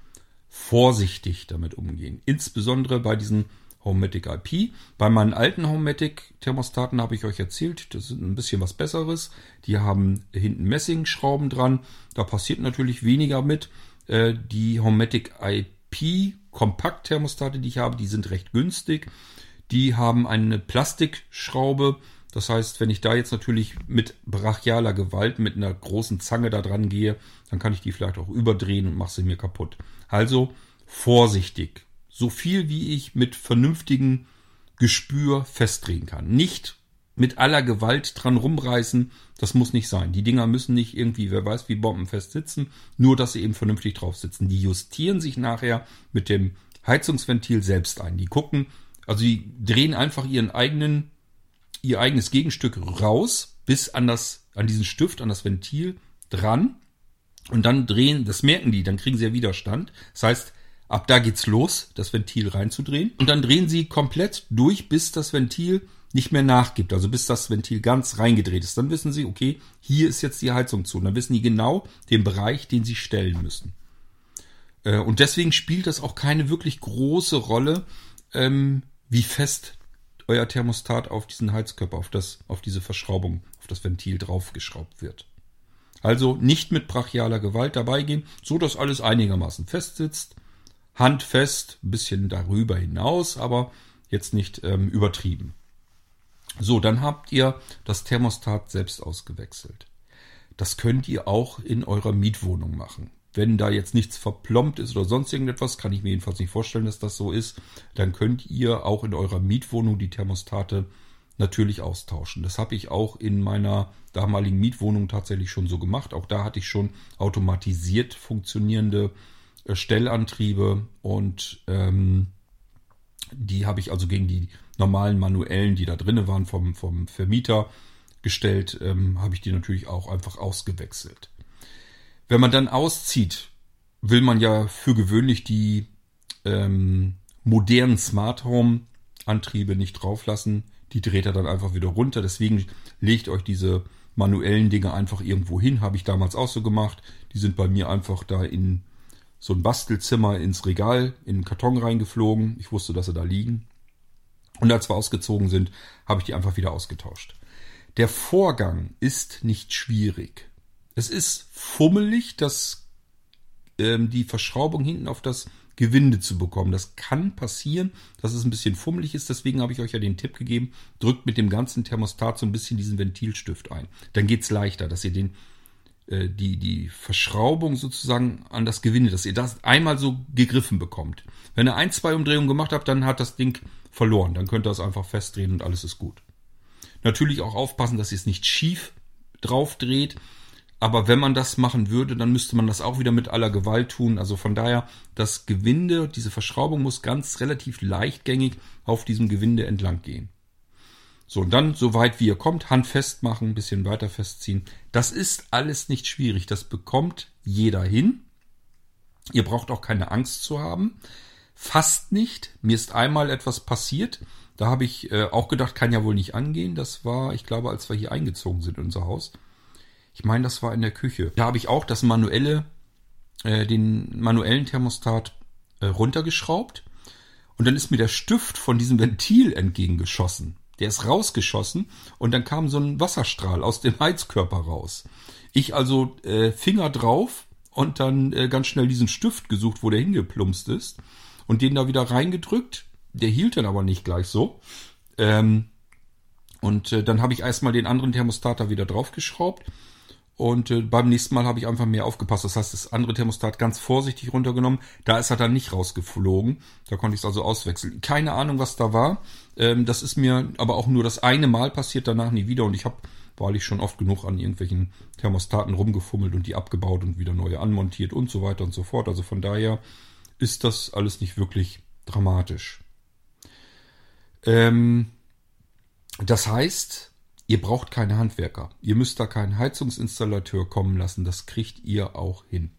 Speaker 1: vorsichtig damit umgehen. Insbesondere bei diesen Homematic IP. Bei meinen alten Homematic Thermostaten habe ich euch erzählt, das ist ein bisschen was Besseres. Die haben hinten Messingschrauben dran. Da passiert natürlich weniger mit. Äh, die Homematic IP Kompakt Thermostate, die ich habe, die sind recht günstig. Die haben eine Plastikschraube. Das heißt, wenn ich da jetzt natürlich mit brachialer Gewalt, mit einer großen Zange da dran gehe, dann kann ich die vielleicht auch überdrehen und mache sie mir kaputt. Also vorsichtig. So viel wie ich mit vernünftigem Gespür festdrehen kann. Nicht mit aller Gewalt dran rumreißen, das muss nicht sein. Die Dinger müssen nicht irgendwie, wer weiß, wie bombenfest sitzen, nur dass sie eben vernünftig drauf sitzen. Die justieren sich nachher mit dem Heizungsventil selbst ein. Die gucken, also die drehen einfach ihren eigenen, ihr eigenes Gegenstück raus, bis an das, an diesen Stift, an das Ventil dran und dann drehen, das merken die, dann kriegen sie ja Widerstand. Das heißt, ab da geht's los, das Ventil reinzudrehen. Und dann drehen sie komplett durch, bis das Ventil nicht mehr nachgibt. Also bis das Ventil ganz reingedreht ist. Dann wissen sie, okay, hier ist jetzt die Heizung zu. Und dann wissen die genau den Bereich, den sie stellen müssen. Äh, und deswegen spielt das auch keine wirklich große Rolle, ähm, wie fest euer Thermostat auf diesen Heizkörper, auf das, auf diese Verschraubung, auf das Ventil draufgeschraubt wird. Also nicht mit brachialer Gewalt dabei gehen, so dass alles einigermaßen fest sitzt. Handfest, ein bisschen darüber hinaus, aber jetzt nicht ähm, übertrieben. So, dann habt ihr das Thermostat selbst ausgewechselt. Das könnt ihr auch in eurer Mietwohnung machen. Wenn da jetzt nichts verplombt ist oder sonst irgendetwas, kann ich mir jedenfalls nicht vorstellen, dass das so ist, dann könnt ihr auch in eurer Mietwohnung die Thermostate natürlich austauschen. Das habe ich auch in meiner damaligen Mietwohnung tatsächlich schon so gemacht. Auch da hatte ich schon automatisiert funktionierende Stellantriebe und ähm, die habe ich also gegen die normalen manuellen, die da drinnen waren vom, vom Vermieter gestellt, ähm, habe ich die natürlich auch einfach ausgewechselt. Wenn man dann auszieht, will man ja für gewöhnlich die ähm, modernen Smart Home Antriebe nicht drauflassen. Die dreht er dann einfach wieder runter. Deswegen legt euch diese manuellen Dinge einfach irgendwo hin. Habe ich damals auch so gemacht. Die sind bei mir einfach da in so ein Bastelzimmer ins Regal, in den Karton reingeflogen. Ich wusste, dass sie da liegen. Und als wir ausgezogen sind, habe ich die einfach wieder ausgetauscht. Der Vorgang ist nicht schwierig. Es ist fummelig, dass ähm, die Verschraubung hinten auf das Gewinde zu bekommen. Das kann passieren, dass es ein bisschen fummelig ist. Deswegen habe ich euch ja den Tipp gegeben, drückt mit dem ganzen Thermostat so ein bisschen diesen Ventilstift ein. Dann geht's leichter, dass ihr den die, die Verschraubung sozusagen an das Gewinde, dass ihr das einmal so gegriffen bekommt. Wenn ihr ein, zwei Umdrehungen gemacht habt, dann hat das Ding verloren. Dann könnt ihr es einfach festdrehen und alles ist gut. Natürlich auch aufpassen, dass ihr es nicht schief drauf dreht. Aber wenn man das machen würde, dann müsste man das auch wieder mit aller Gewalt tun. Also von daher, das Gewinde, diese Verschraubung muss ganz relativ leichtgängig auf diesem Gewinde entlang gehen. So, und dann, so weit wie ihr kommt, Hand festmachen, ein bisschen weiter festziehen. Das ist alles nicht schwierig. Das bekommt jeder hin. Ihr braucht auch keine Angst zu haben. Fast nicht. Mir ist einmal etwas passiert. Da habe ich äh, auch gedacht, kann ja wohl nicht angehen. Das war, ich glaube, als wir hier eingezogen sind in unser Haus. Ich meine, das war in der Küche. Da habe ich auch das manuelle, äh, den manuellen Thermostat äh, runtergeschraubt. Und dann ist mir der Stift von diesem Ventil entgegengeschossen. Der ist rausgeschossen und dann kam so ein Wasserstrahl aus dem Heizkörper raus. Ich also äh, Finger drauf und dann äh, ganz schnell diesen Stift gesucht, wo der hingeplumpst ist und den da wieder reingedrückt. Der hielt dann aber nicht gleich so. Ähm, und äh, dann habe ich erstmal den anderen Thermostat da wieder draufgeschraubt und äh, beim nächsten Mal habe ich einfach mehr aufgepasst. Das heißt, das andere Thermostat ganz vorsichtig runtergenommen. Da ist er dann nicht rausgeflogen. Da konnte ich es also auswechseln. Keine Ahnung, was da war. Ähm, das ist mir aber auch nur das eine Mal passiert, danach nie wieder. Und ich habe wahrlich schon oft genug an irgendwelchen Thermostaten rumgefummelt und die abgebaut und wieder neue anmontiert und so weiter und so fort. Also von daher ist das alles nicht wirklich dramatisch. Ähm, das heißt, Ihr braucht keine Handwerker. Ihr müsst da keinen Heizungsinstallateur kommen lassen. Das kriegt ihr auch hin.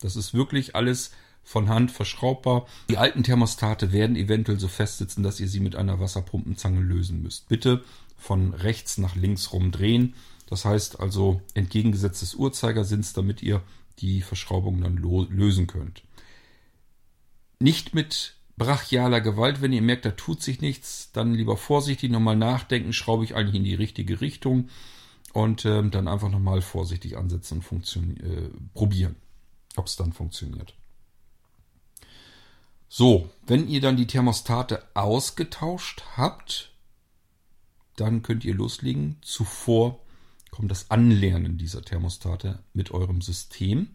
Speaker 1: Das ist wirklich alles von Hand verschraubbar. Die alten Thermostate werden eventuell so festsitzen, dass ihr sie mit einer Wasserpumpenzange lösen müsst. Bitte von rechts nach links rumdrehen. Das heißt also entgegengesetzt des Uhrzeigersinns, damit ihr die Verschraubung dann lösen könnt. Nicht mit brachialer Gewalt. Wenn ihr merkt, da tut sich nichts, dann lieber vorsichtig nochmal nachdenken, schraube ich eigentlich in die richtige Richtung und äh, dann einfach nochmal vorsichtig ansetzen und äh, probieren, ob es dann funktioniert. So, wenn ihr dann die Thermostate ausgetauscht habt, dann könnt ihr loslegen. Zuvor kommt das Anlernen dieser Thermostate mit eurem System.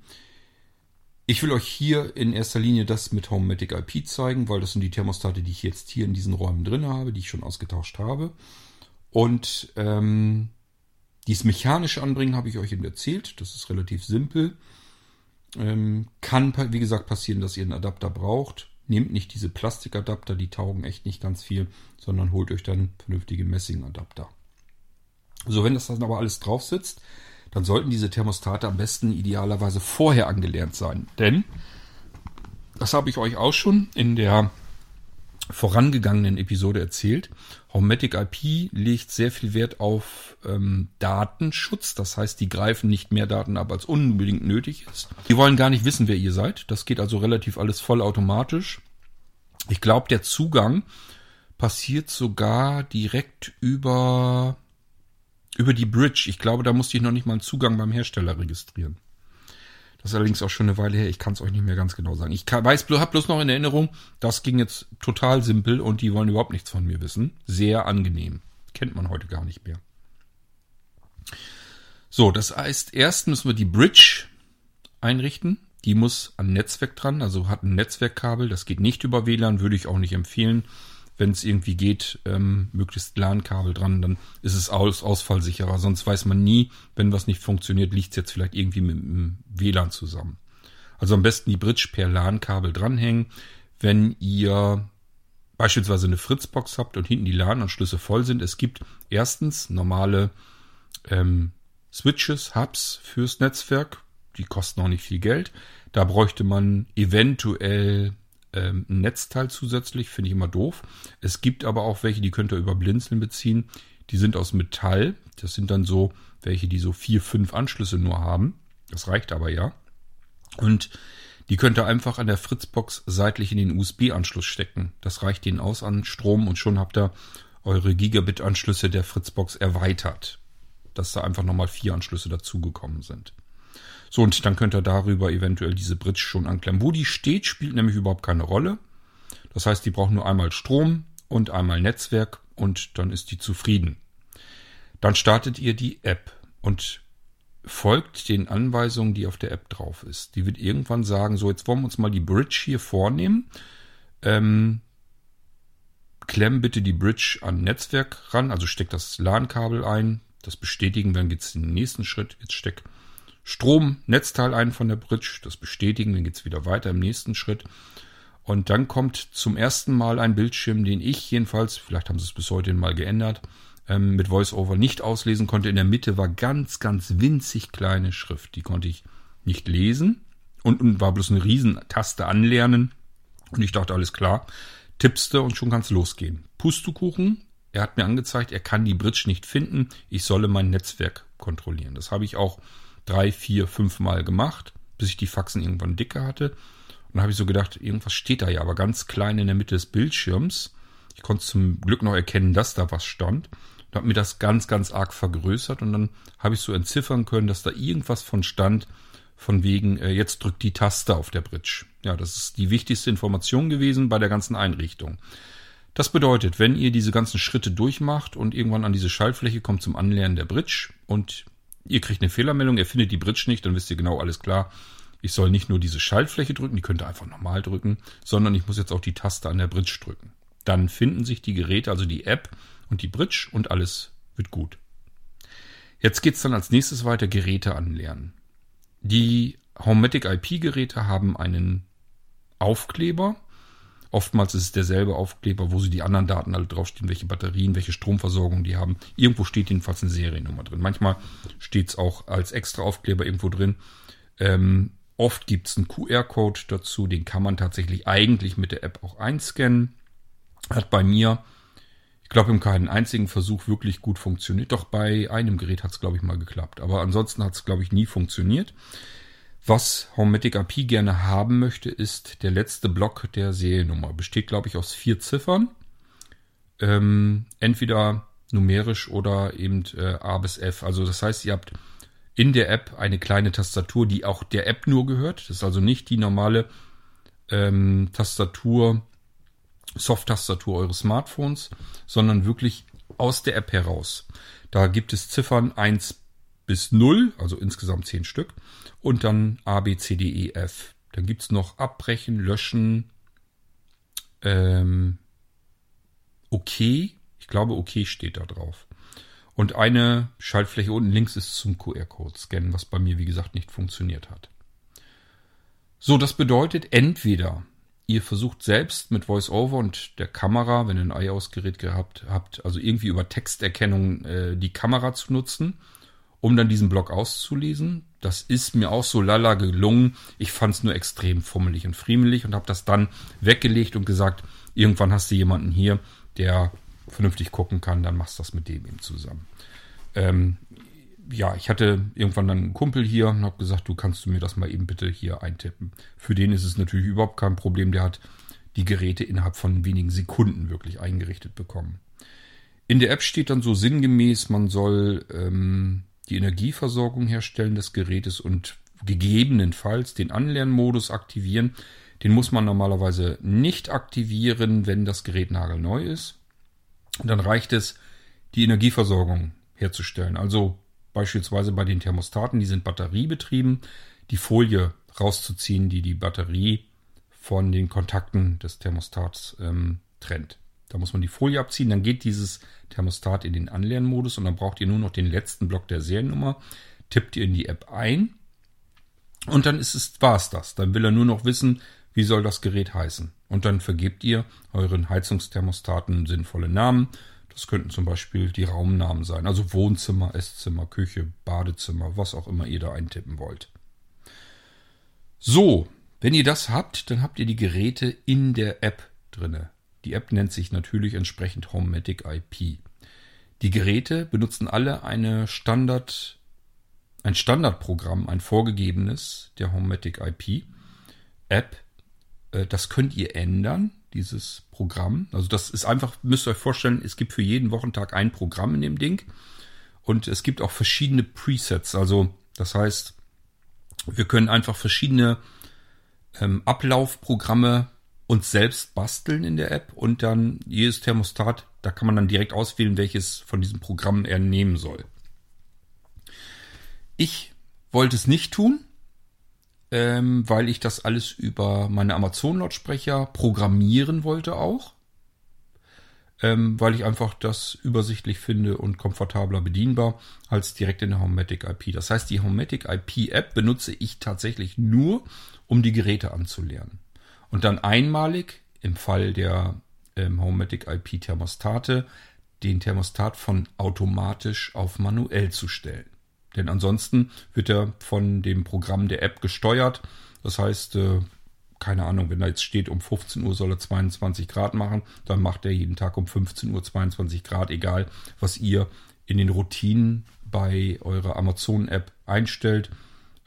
Speaker 1: Ich will euch hier in erster Linie das mit Homematic IP zeigen, weil das sind die Thermostate, die ich jetzt hier in diesen Räumen drin habe, die ich schon ausgetauscht habe. Und ähm, dies mechanisch anbringen habe ich euch eben erzählt. Das ist relativ simpel. Ähm, kann, wie gesagt, passieren, dass ihr einen Adapter braucht. Nehmt nicht diese Plastikadapter, die taugen echt nicht ganz viel, sondern holt euch dann vernünftige Messingadapter. So, wenn das dann aber alles drauf sitzt, dann sollten diese Thermostate am besten idealerweise vorher angelernt sein. Denn, das habe ich euch auch schon in der vorangegangenen Episode erzählt, Homematic IP legt sehr viel Wert auf ähm, Datenschutz. Das heißt, die greifen nicht mehr Daten ab, als unbedingt nötig ist. Die wollen gar nicht wissen, wer ihr seid. Das geht also relativ alles vollautomatisch. Ich glaube, der Zugang passiert sogar direkt über über die Bridge. Ich glaube, da musste ich noch nicht mal einen Zugang beim Hersteller registrieren. Das ist allerdings auch schon eine Weile her. Ich kann es euch nicht mehr ganz genau sagen. Ich weiß, habe bloß noch in Erinnerung, das ging jetzt total simpel und die wollen überhaupt nichts von mir wissen. Sehr angenehm. Kennt man heute gar nicht mehr. So, das heißt, erst müssen wir die Bridge einrichten. Die muss an Netzwerk dran, also hat ein Netzwerkkabel. Das geht nicht über WLAN, würde ich auch nicht empfehlen wenn es irgendwie geht, ähm, möglichst LAN-Kabel dran, dann ist es aus, ausfallsicherer. Sonst weiß man nie, wenn was nicht funktioniert, liegt es jetzt vielleicht irgendwie mit dem WLAN zusammen. Also am besten die Bridge per LAN-Kabel dranhängen. Wenn ihr beispielsweise eine Fritzbox habt und hinten die LAN-Anschlüsse voll sind, es gibt erstens normale ähm, Switches, Hubs fürs Netzwerk, die kosten auch nicht viel Geld. Da bräuchte man eventuell ähm, ein Netzteil zusätzlich, finde ich immer doof. Es gibt aber auch welche, die könnt ihr über Blinzeln beziehen. Die sind aus Metall. Das sind dann so welche, die so vier, fünf Anschlüsse nur haben. Das reicht aber ja. Und die könnt ihr einfach an der Fritzbox seitlich in den USB-Anschluss stecken. Das reicht ihnen aus an Strom und schon habt ihr eure Gigabit-Anschlüsse der Fritzbox erweitert. Dass da einfach nochmal vier Anschlüsse dazugekommen sind. So, und dann könnt ihr darüber eventuell diese Bridge schon anklemmen. Wo die steht, spielt nämlich überhaupt keine Rolle. Das heißt, die braucht nur einmal Strom und einmal Netzwerk und dann ist die zufrieden. Dann startet ihr die App und folgt den Anweisungen, die auf der App drauf ist. Die wird irgendwann sagen, so jetzt wollen wir uns mal die Bridge hier vornehmen. Ähm, klemm bitte die Bridge an Netzwerk ran, also steck das LAN-Kabel ein, das bestätigen, dann geht's in den nächsten Schritt. Jetzt steck Strom, Netzteil ein von der Bridge, das bestätigen, dann geht's wieder weiter im nächsten Schritt. Und dann kommt zum ersten Mal ein Bildschirm, den ich jedenfalls, vielleicht haben sie es bis heute mal geändert, ähm, mit VoiceOver nicht auslesen konnte. In der Mitte war ganz, ganz winzig kleine Schrift. Die konnte ich nicht lesen. Unten war bloß eine Riesentaste anlernen. Und ich dachte, alles klar, tippste und schon kann's losgehen. Pustekuchen, er hat mir angezeigt, er kann die Bridge nicht finden. Ich solle mein Netzwerk kontrollieren. Das habe ich auch drei, vier, fünf Mal gemacht, bis ich die Faxen irgendwann dicke hatte. Und dann habe ich so gedacht, irgendwas steht da ja, aber ganz klein in der Mitte des Bildschirms. Ich konnte zum Glück noch erkennen, dass da was stand. Und habe mir das ganz, ganz arg vergrößert und dann habe ich so entziffern können, dass da irgendwas von stand, von wegen, äh, jetzt drückt die Taste auf der Bridge. Ja, das ist die wichtigste Information gewesen bei der ganzen Einrichtung. Das bedeutet, wenn ihr diese ganzen Schritte durchmacht und irgendwann an diese Schaltfläche kommt zum Anlernen der Bridge und ihr kriegt eine Fehlermeldung, ihr findet die Bridge nicht, dann wisst ihr genau alles klar. Ich soll nicht nur diese Schaltfläche drücken, die könnt ihr einfach normal drücken, sondern ich muss jetzt auch die Taste an der Bridge drücken. Dann finden sich die Geräte, also die App und die Bridge und alles wird gut. Jetzt geht's dann als nächstes weiter Geräte anlernen. Die Homematic IP-Geräte haben einen Aufkleber, Oftmals ist es derselbe Aufkleber, wo sie die anderen Daten alle draufstehen, welche Batterien, welche Stromversorgung die haben. Irgendwo steht jedenfalls eine Seriennummer drin. Manchmal steht es auch als extra Aufkleber irgendwo drin. Ähm, oft gibt es einen QR-Code dazu, den kann man tatsächlich eigentlich mit der App auch einscannen. Hat bei mir, ich glaube, im keinen einzigen Versuch wirklich gut funktioniert. Doch bei einem Gerät hat es, glaube ich, mal geklappt. Aber ansonsten hat es, glaube ich, nie funktioniert. Was Homematic API gerne haben möchte, ist der letzte Block der Seriennummer. Besteht, glaube ich, aus vier Ziffern. Ähm, entweder numerisch oder eben äh, A bis F. Also das heißt, ihr habt in der App eine kleine Tastatur, die auch der App nur gehört. Das ist also nicht die normale ähm, Tastatur, Soft-Tastatur eures Smartphones, sondern wirklich aus der App heraus. Da gibt es Ziffern 1 bis 0, also insgesamt 10 Stück und dann A, B, C, D, E, F. Dann gibt's noch Abbrechen, Löschen, ähm, Okay. Ich glaube, okay steht da drauf. Und eine Schaltfläche unten links ist zum QR-Code scannen, was bei mir, wie gesagt, nicht funktioniert hat. So, das bedeutet entweder ihr versucht selbst mit VoiceOver und der Kamera, wenn ihr ein iOS-Gerät gehabt habt, also irgendwie über Texterkennung äh, die Kamera zu nutzen um dann diesen Block auszulesen. Das ist mir auch so lala gelungen. Ich fand es nur extrem fummelig und friemelig und habe das dann weggelegt und gesagt, irgendwann hast du jemanden hier, der vernünftig gucken kann, dann machst du das mit dem eben zusammen. Ähm, ja, ich hatte irgendwann dann einen Kumpel hier und habe gesagt, du kannst du mir das mal eben bitte hier eintippen. Für den ist es natürlich überhaupt kein Problem. Der hat die Geräte innerhalb von wenigen Sekunden wirklich eingerichtet bekommen. In der App steht dann so sinngemäß, man soll ähm, die Energieversorgung herstellen des Gerätes und gegebenenfalls den Anlernmodus aktivieren. Den muss man normalerweise nicht aktivieren, wenn das Gerät nagelneu ist. Und dann reicht es, die Energieversorgung herzustellen. Also beispielsweise bei den Thermostaten, die sind batteriebetrieben, die Folie rauszuziehen, die die Batterie von den Kontakten des Thermostats ähm, trennt. Da muss man die Folie abziehen, dann geht dieses Thermostat in den Anlernmodus und dann braucht ihr nur noch den letzten Block der Seriennummer, tippt ihr in die App ein und dann ist es, war es das. Dann will er nur noch wissen, wie soll das Gerät heißen. Und dann vergebt ihr euren Heizungsthermostaten sinnvolle Namen. Das könnten zum Beispiel die Raumnamen sein, also Wohnzimmer, Esszimmer, Küche, Badezimmer, was auch immer ihr da eintippen wollt. So, wenn ihr das habt, dann habt ihr die Geräte in der App drinne. Die App nennt sich natürlich entsprechend Homematic IP. Die Geräte benutzen alle eine Standard, ein Standardprogramm, ein vorgegebenes der Homematic IP App. Äh, das könnt ihr ändern, dieses Programm. Also das ist einfach, müsst ihr euch vorstellen, es gibt für jeden Wochentag ein Programm in dem Ding. Und es gibt auch verschiedene Presets. Also das heißt, Wir können einfach verschiedene ähm, Ablaufprogramme uns selbst basteln in der App und dann jedes Thermostat, da kann man dann direkt auswählen, welches von diesen Programmen er nehmen soll. Ich wollte es nicht tun, ähm, weil ich das alles über meine Amazon-Lautsprecher programmieren wollte auch. Ähm, weil ich einfach das übersichtlich finde und komfortabler bedienbar als direkt in der Homematic IP. Das heißt, die Homematic IP App benutze ich tatsächlich nur, um die Geräte anzulernen. Und dann einmalig im Fall der ähm, Homematic IP Thermostate den Thermostat von automatisch auf manuell zu stellen. Denn ansonsten wird er von dem Programm der App gesteuert. Das heißt, äh, keine Ahnung, wenn da jetzt steht, um 15 Uhr soll er 22 Grad machen, dann macht er jeden Tag um 15 Uhr 22 Grad, egal was ihr in den Routinen bei eurer Amazon-App einstellt.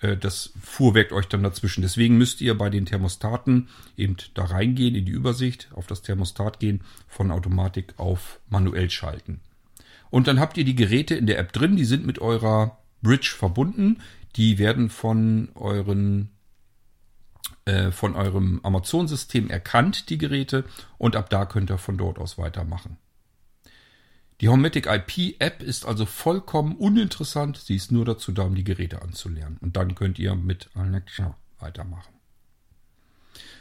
Speaker 1: Äh, das fuhrwerkt euch dann dazwischen. Deswegen müsst ihr bei den Thermostaten eben da reingehen in die Übersicht, auf das Thermostat gehen, von Automatik auf manuell schalten. Und dann habt ihr die Geräte in der App drin, die sind mit eurer Bridge verbunden. Die werden von euren äh, von eurem Amazon-System erkannt, die Geräte, und ab da könnt ihr von dort aus weitermachen. Die Homematic IP App ist also vollkommen uninteressant. Sie ist nur dazu da, um die Geräte anzulernen. Und dann könnt ihr mit Alexa weitermachen.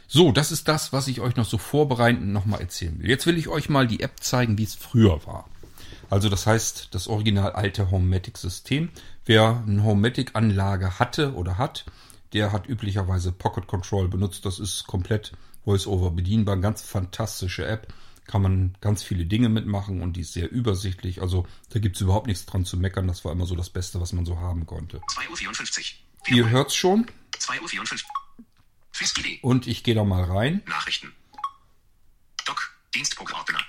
Speaker 1: So, das ist das, was ich euch noch so vorbereitend nochmal erzählen will. Jetzt will ich euch mal die App zeigen, wie es früher war. Also das heißt, das original alte Homematic-System. Wer eine Homematic-Anlage hatte oder hat, der hat üblicherweise Pocket Control benutzt. Das ist komplett VoiceOver bedienbar. Ganz fantastische App. Kann man ganz viele Dinge mitmachen und die ist sehr übersichtlich. Also da gibt es überhaupt nichts dran zu meckern. Das war immer so das Beste, was man so haben konnte. 2.54 Uhr. Ihr hört's schon. 2.54 Uhr. Und ich gehe da mal rein. Nachrichten. Doc, Dienstprogrammordner.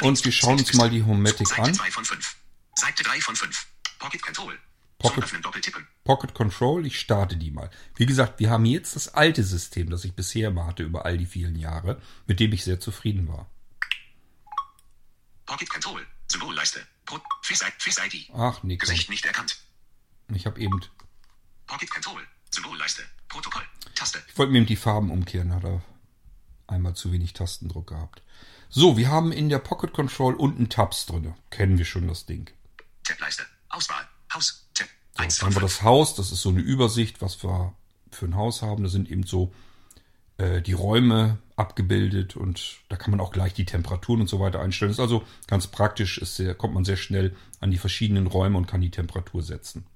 Speaker 1: Und wir schauen uns mal die Homematic an. Seite 2 von 5. Seite 3 von 5. Pocket Control. Pocket, Pocket Control, ich starte die mal. Wie gesagt, wir haben jetzt das alte System, das ich bisher immer hatte über all die vielen Jahre, mit dem ich sehr zufrieden war. Pocket Control, Symbolleiste, Face ID. Ach, nee, Gesicht nicht erkannt. Ich habe eben. Pocket Control, Symbolleiste, Protokoll, Taste. Ich wollte mir eben die Farben umkehren, hat er einmal zu wenig Tastendruck gehabt. So, wir haben in der Pocket Control unten Tabs drin. Kennen wir schon das Ding. Tableiste, Auswahl, Haus, Tab. So, dann haben wir das Haus, das ist so eine Übersicht, was wir für ein Haus haben. Da sind eben so äh, die Räume abgebildet und da kann man auch gleich die Temperaturen und so weiter einstellen. Das ist also ganz praktisch, ist sehr, kommt man sehr schnell an die verschiedenen Räume und kann die Temperatur setzen.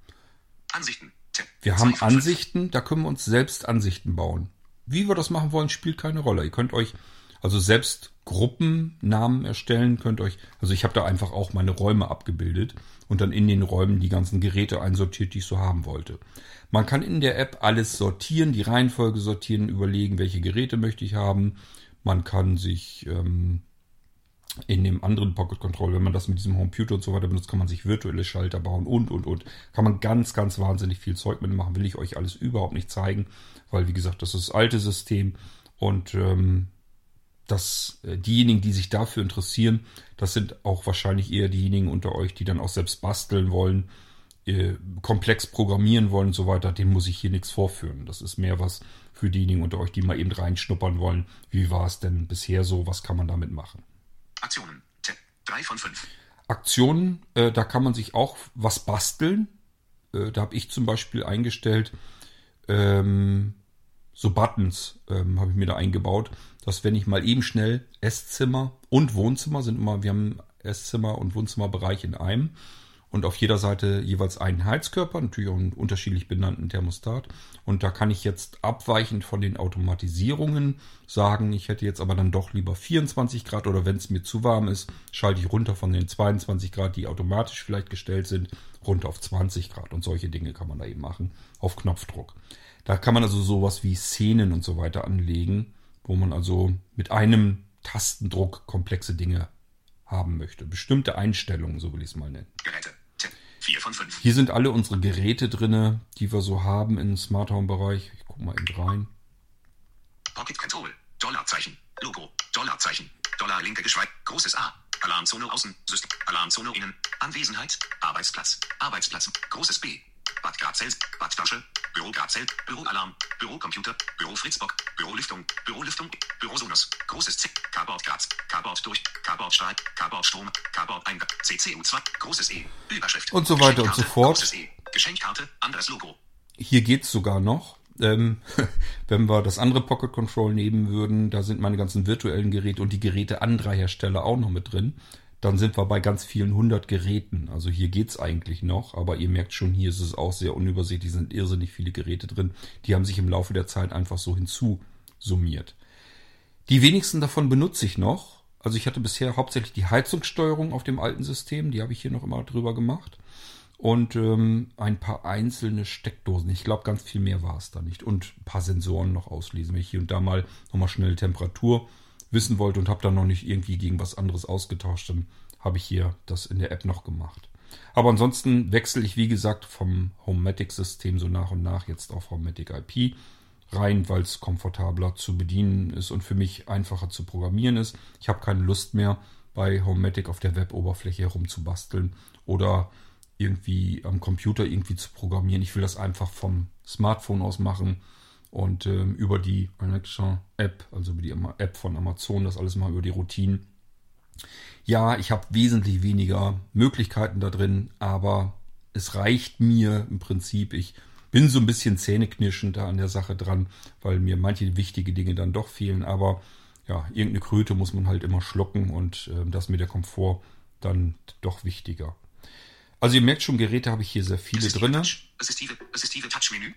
Speaker 1: Ansichten. Wir haben Ansichten, da können wir uns selbst Ansichten bauen. Wie wir das machen wollen, spielt keine Rolle. Ihr könnt euch also selbst Gruppennamen erstellen, könnt euch, also ich habe da einfach auch meine Räume abgebildet und dann in den Räumen die ganzen Geräte einsortiert, die ich so haben wollte. Man kann in der App alles sortieren, die Reihenfolge sortieren, überlegen, welche Geräte möchte ich haben. Man kann sich ähm, in dem anderen Pocket Control, wenn man das mit diesem Computer und so weiter benutzt, kann man sich virtuelle Schalter bauen und, und, und. Kann man ganz, ganz wahnsinnig viel Zeug mitmachen. Will ich euch alles überhaupt nicht zeigen, weil, wie gesagt, das ist das alte System und ähm, dass äh, diejenigen, die sich dafür interessieren, das sind auch wahrscheinlich eher diejenigen unter euch, die dann auch selbst basteln wollen, äh, komplex programmieren wollen und so weiter, denen muss ich hier nichts vorführen. Das ist mehr was für diejenigen unter euch, die mal eben reinschnuppern wollen. Wie war es denn bisher so? Was kann man damit machen? Aktionen. 3 von 5. Aktionen, äh, da kann man sich auch was basteln. Äh, da habe ich zum Beispiel eingestellt, ähm, so Buttons ähm, habe ich mir da eingebaut, dass wenn ich mal eben schnell Esszimmer und Wohnzimmer sind immer, wir haben Esszimmer und Wohnzimmerbereich in einem und auf jeder Seite jeweils einen Heizkörper, natürlich auch einen unterschiedlich benannten Thermostat. Und da kann ich jetzt abweichend von den Automatisierungen sagen, ich hätte jetzt aber dann doch lieber 24 Grad oder wenn es mir zu warm ist, schalte ich runter von den 22 Grad, die automatisch vielleicht gestellt sind, runter auf 20 Grad. Und solche Dinge kann man da eben machen auf Knopfdruck. Da kann man also sowas wie Szenen und so weiter anlegen, wo man also mit einem Tastendruck komplexe Dinge haben möchte. Bestimmte Einstellungen, so will ich es mal nennen. Geräte. Tipp. 4 von 5. Hier sind alle unsere Geräte drin, die wir so haben im Smart Home Bereich. Ich gucke mal eben rein. Pocket Control. Dollarzeichen. Logo. Dollarzeichen. Dollar linke Geschweig. Großes A. Alarmzone außen. System. Alarmzone innen. Anwesenheit. Arbeitsplatz. Arbeitsplatz. Großes B. Bad Grad Badflasche.
Speaker 2: Büro Grazell, Büroalarm, Bürocomputer, Büro Fritzbock, Bürolüftung, Bürolüftung, Bürosonos, großes C, Carboard Graz, Carboard durch, Carboard Stahl, Carboard Strom, Carboard Eingang, CCU2, großes E, Überschrift.
Speaker 1: Und so weiter und so fort.
Speaker 2: Großes E, Geschenkkarte, anderes Logo.
Speaker 1: Hier geht's sogar noch. Ähm, wenn wir das andere Pocket Control nehmen würden, da sind meine ganzen virtuellen Geräte und die Geräte anderer Hersteller auch noch mit drin. Dann sind wir bei ganz vielen hundert Geräten. Also hier geht's eigentlich noch, aber ihr merkt schon, hier ist es auch sehr unübersichtlich, sind irrsinnig viele Geräte drin. Die haben sich im Laufe der Zeit einfach so hinzusummiert. Die wenigsten davon benutze ich noch. Also ich hatte bisher hauptsächlich die Heizungssteuerung auf dem alten System, die habe ich hier noch immer drüber gemacht und ähm, ein paar einzelne Steckdosen. Ich glaube, ganz viel mehr war es da nicht. Und ein paar Sensoren noch auslesen, wenn ich hier und da mal nochmal schnell Temperatur wissen wollte und habe dann noch nicht irgendwie gegen was anderes ausgetauscht, dann habe ich hier das in der App noch gemacht. Aber ansonsten wechsle ich, wie gesagt, vom Homematic-System so nach und nach jetzt auf Homematic IP rein, weil es komfortabler zu bedienen ist und für mich einfacher zu programmieren ist. Ich habe keine Lust mehr, bei Homematic auf der Web-Oberfläche herumzubasteln oder irgendwie am Computer irgendwie zu programmieren. Ich will das einfach vom Smartphone aus machen und ähm, über die Alexa App, also über die App von Amazon, das alles mal über die Routinen. Ja, ich habe wesentlich weniger Möglichkeiten da drin, aber es reicht mir im Prinzip. Ich bin so ein bisschen zähneknirschend da an der Sache dran, weil mir manche wichtige Dinge dann doch fehlen. Aber ja, irgendeine Kröte muss man halt immer schlucken und äh, das mit der Komfort dann doch wichtiger. Also ihr merkt schon, Geräte habe ich hier sehr viele drin.
Speaker 2: Assistive, assistive Touch-Menü.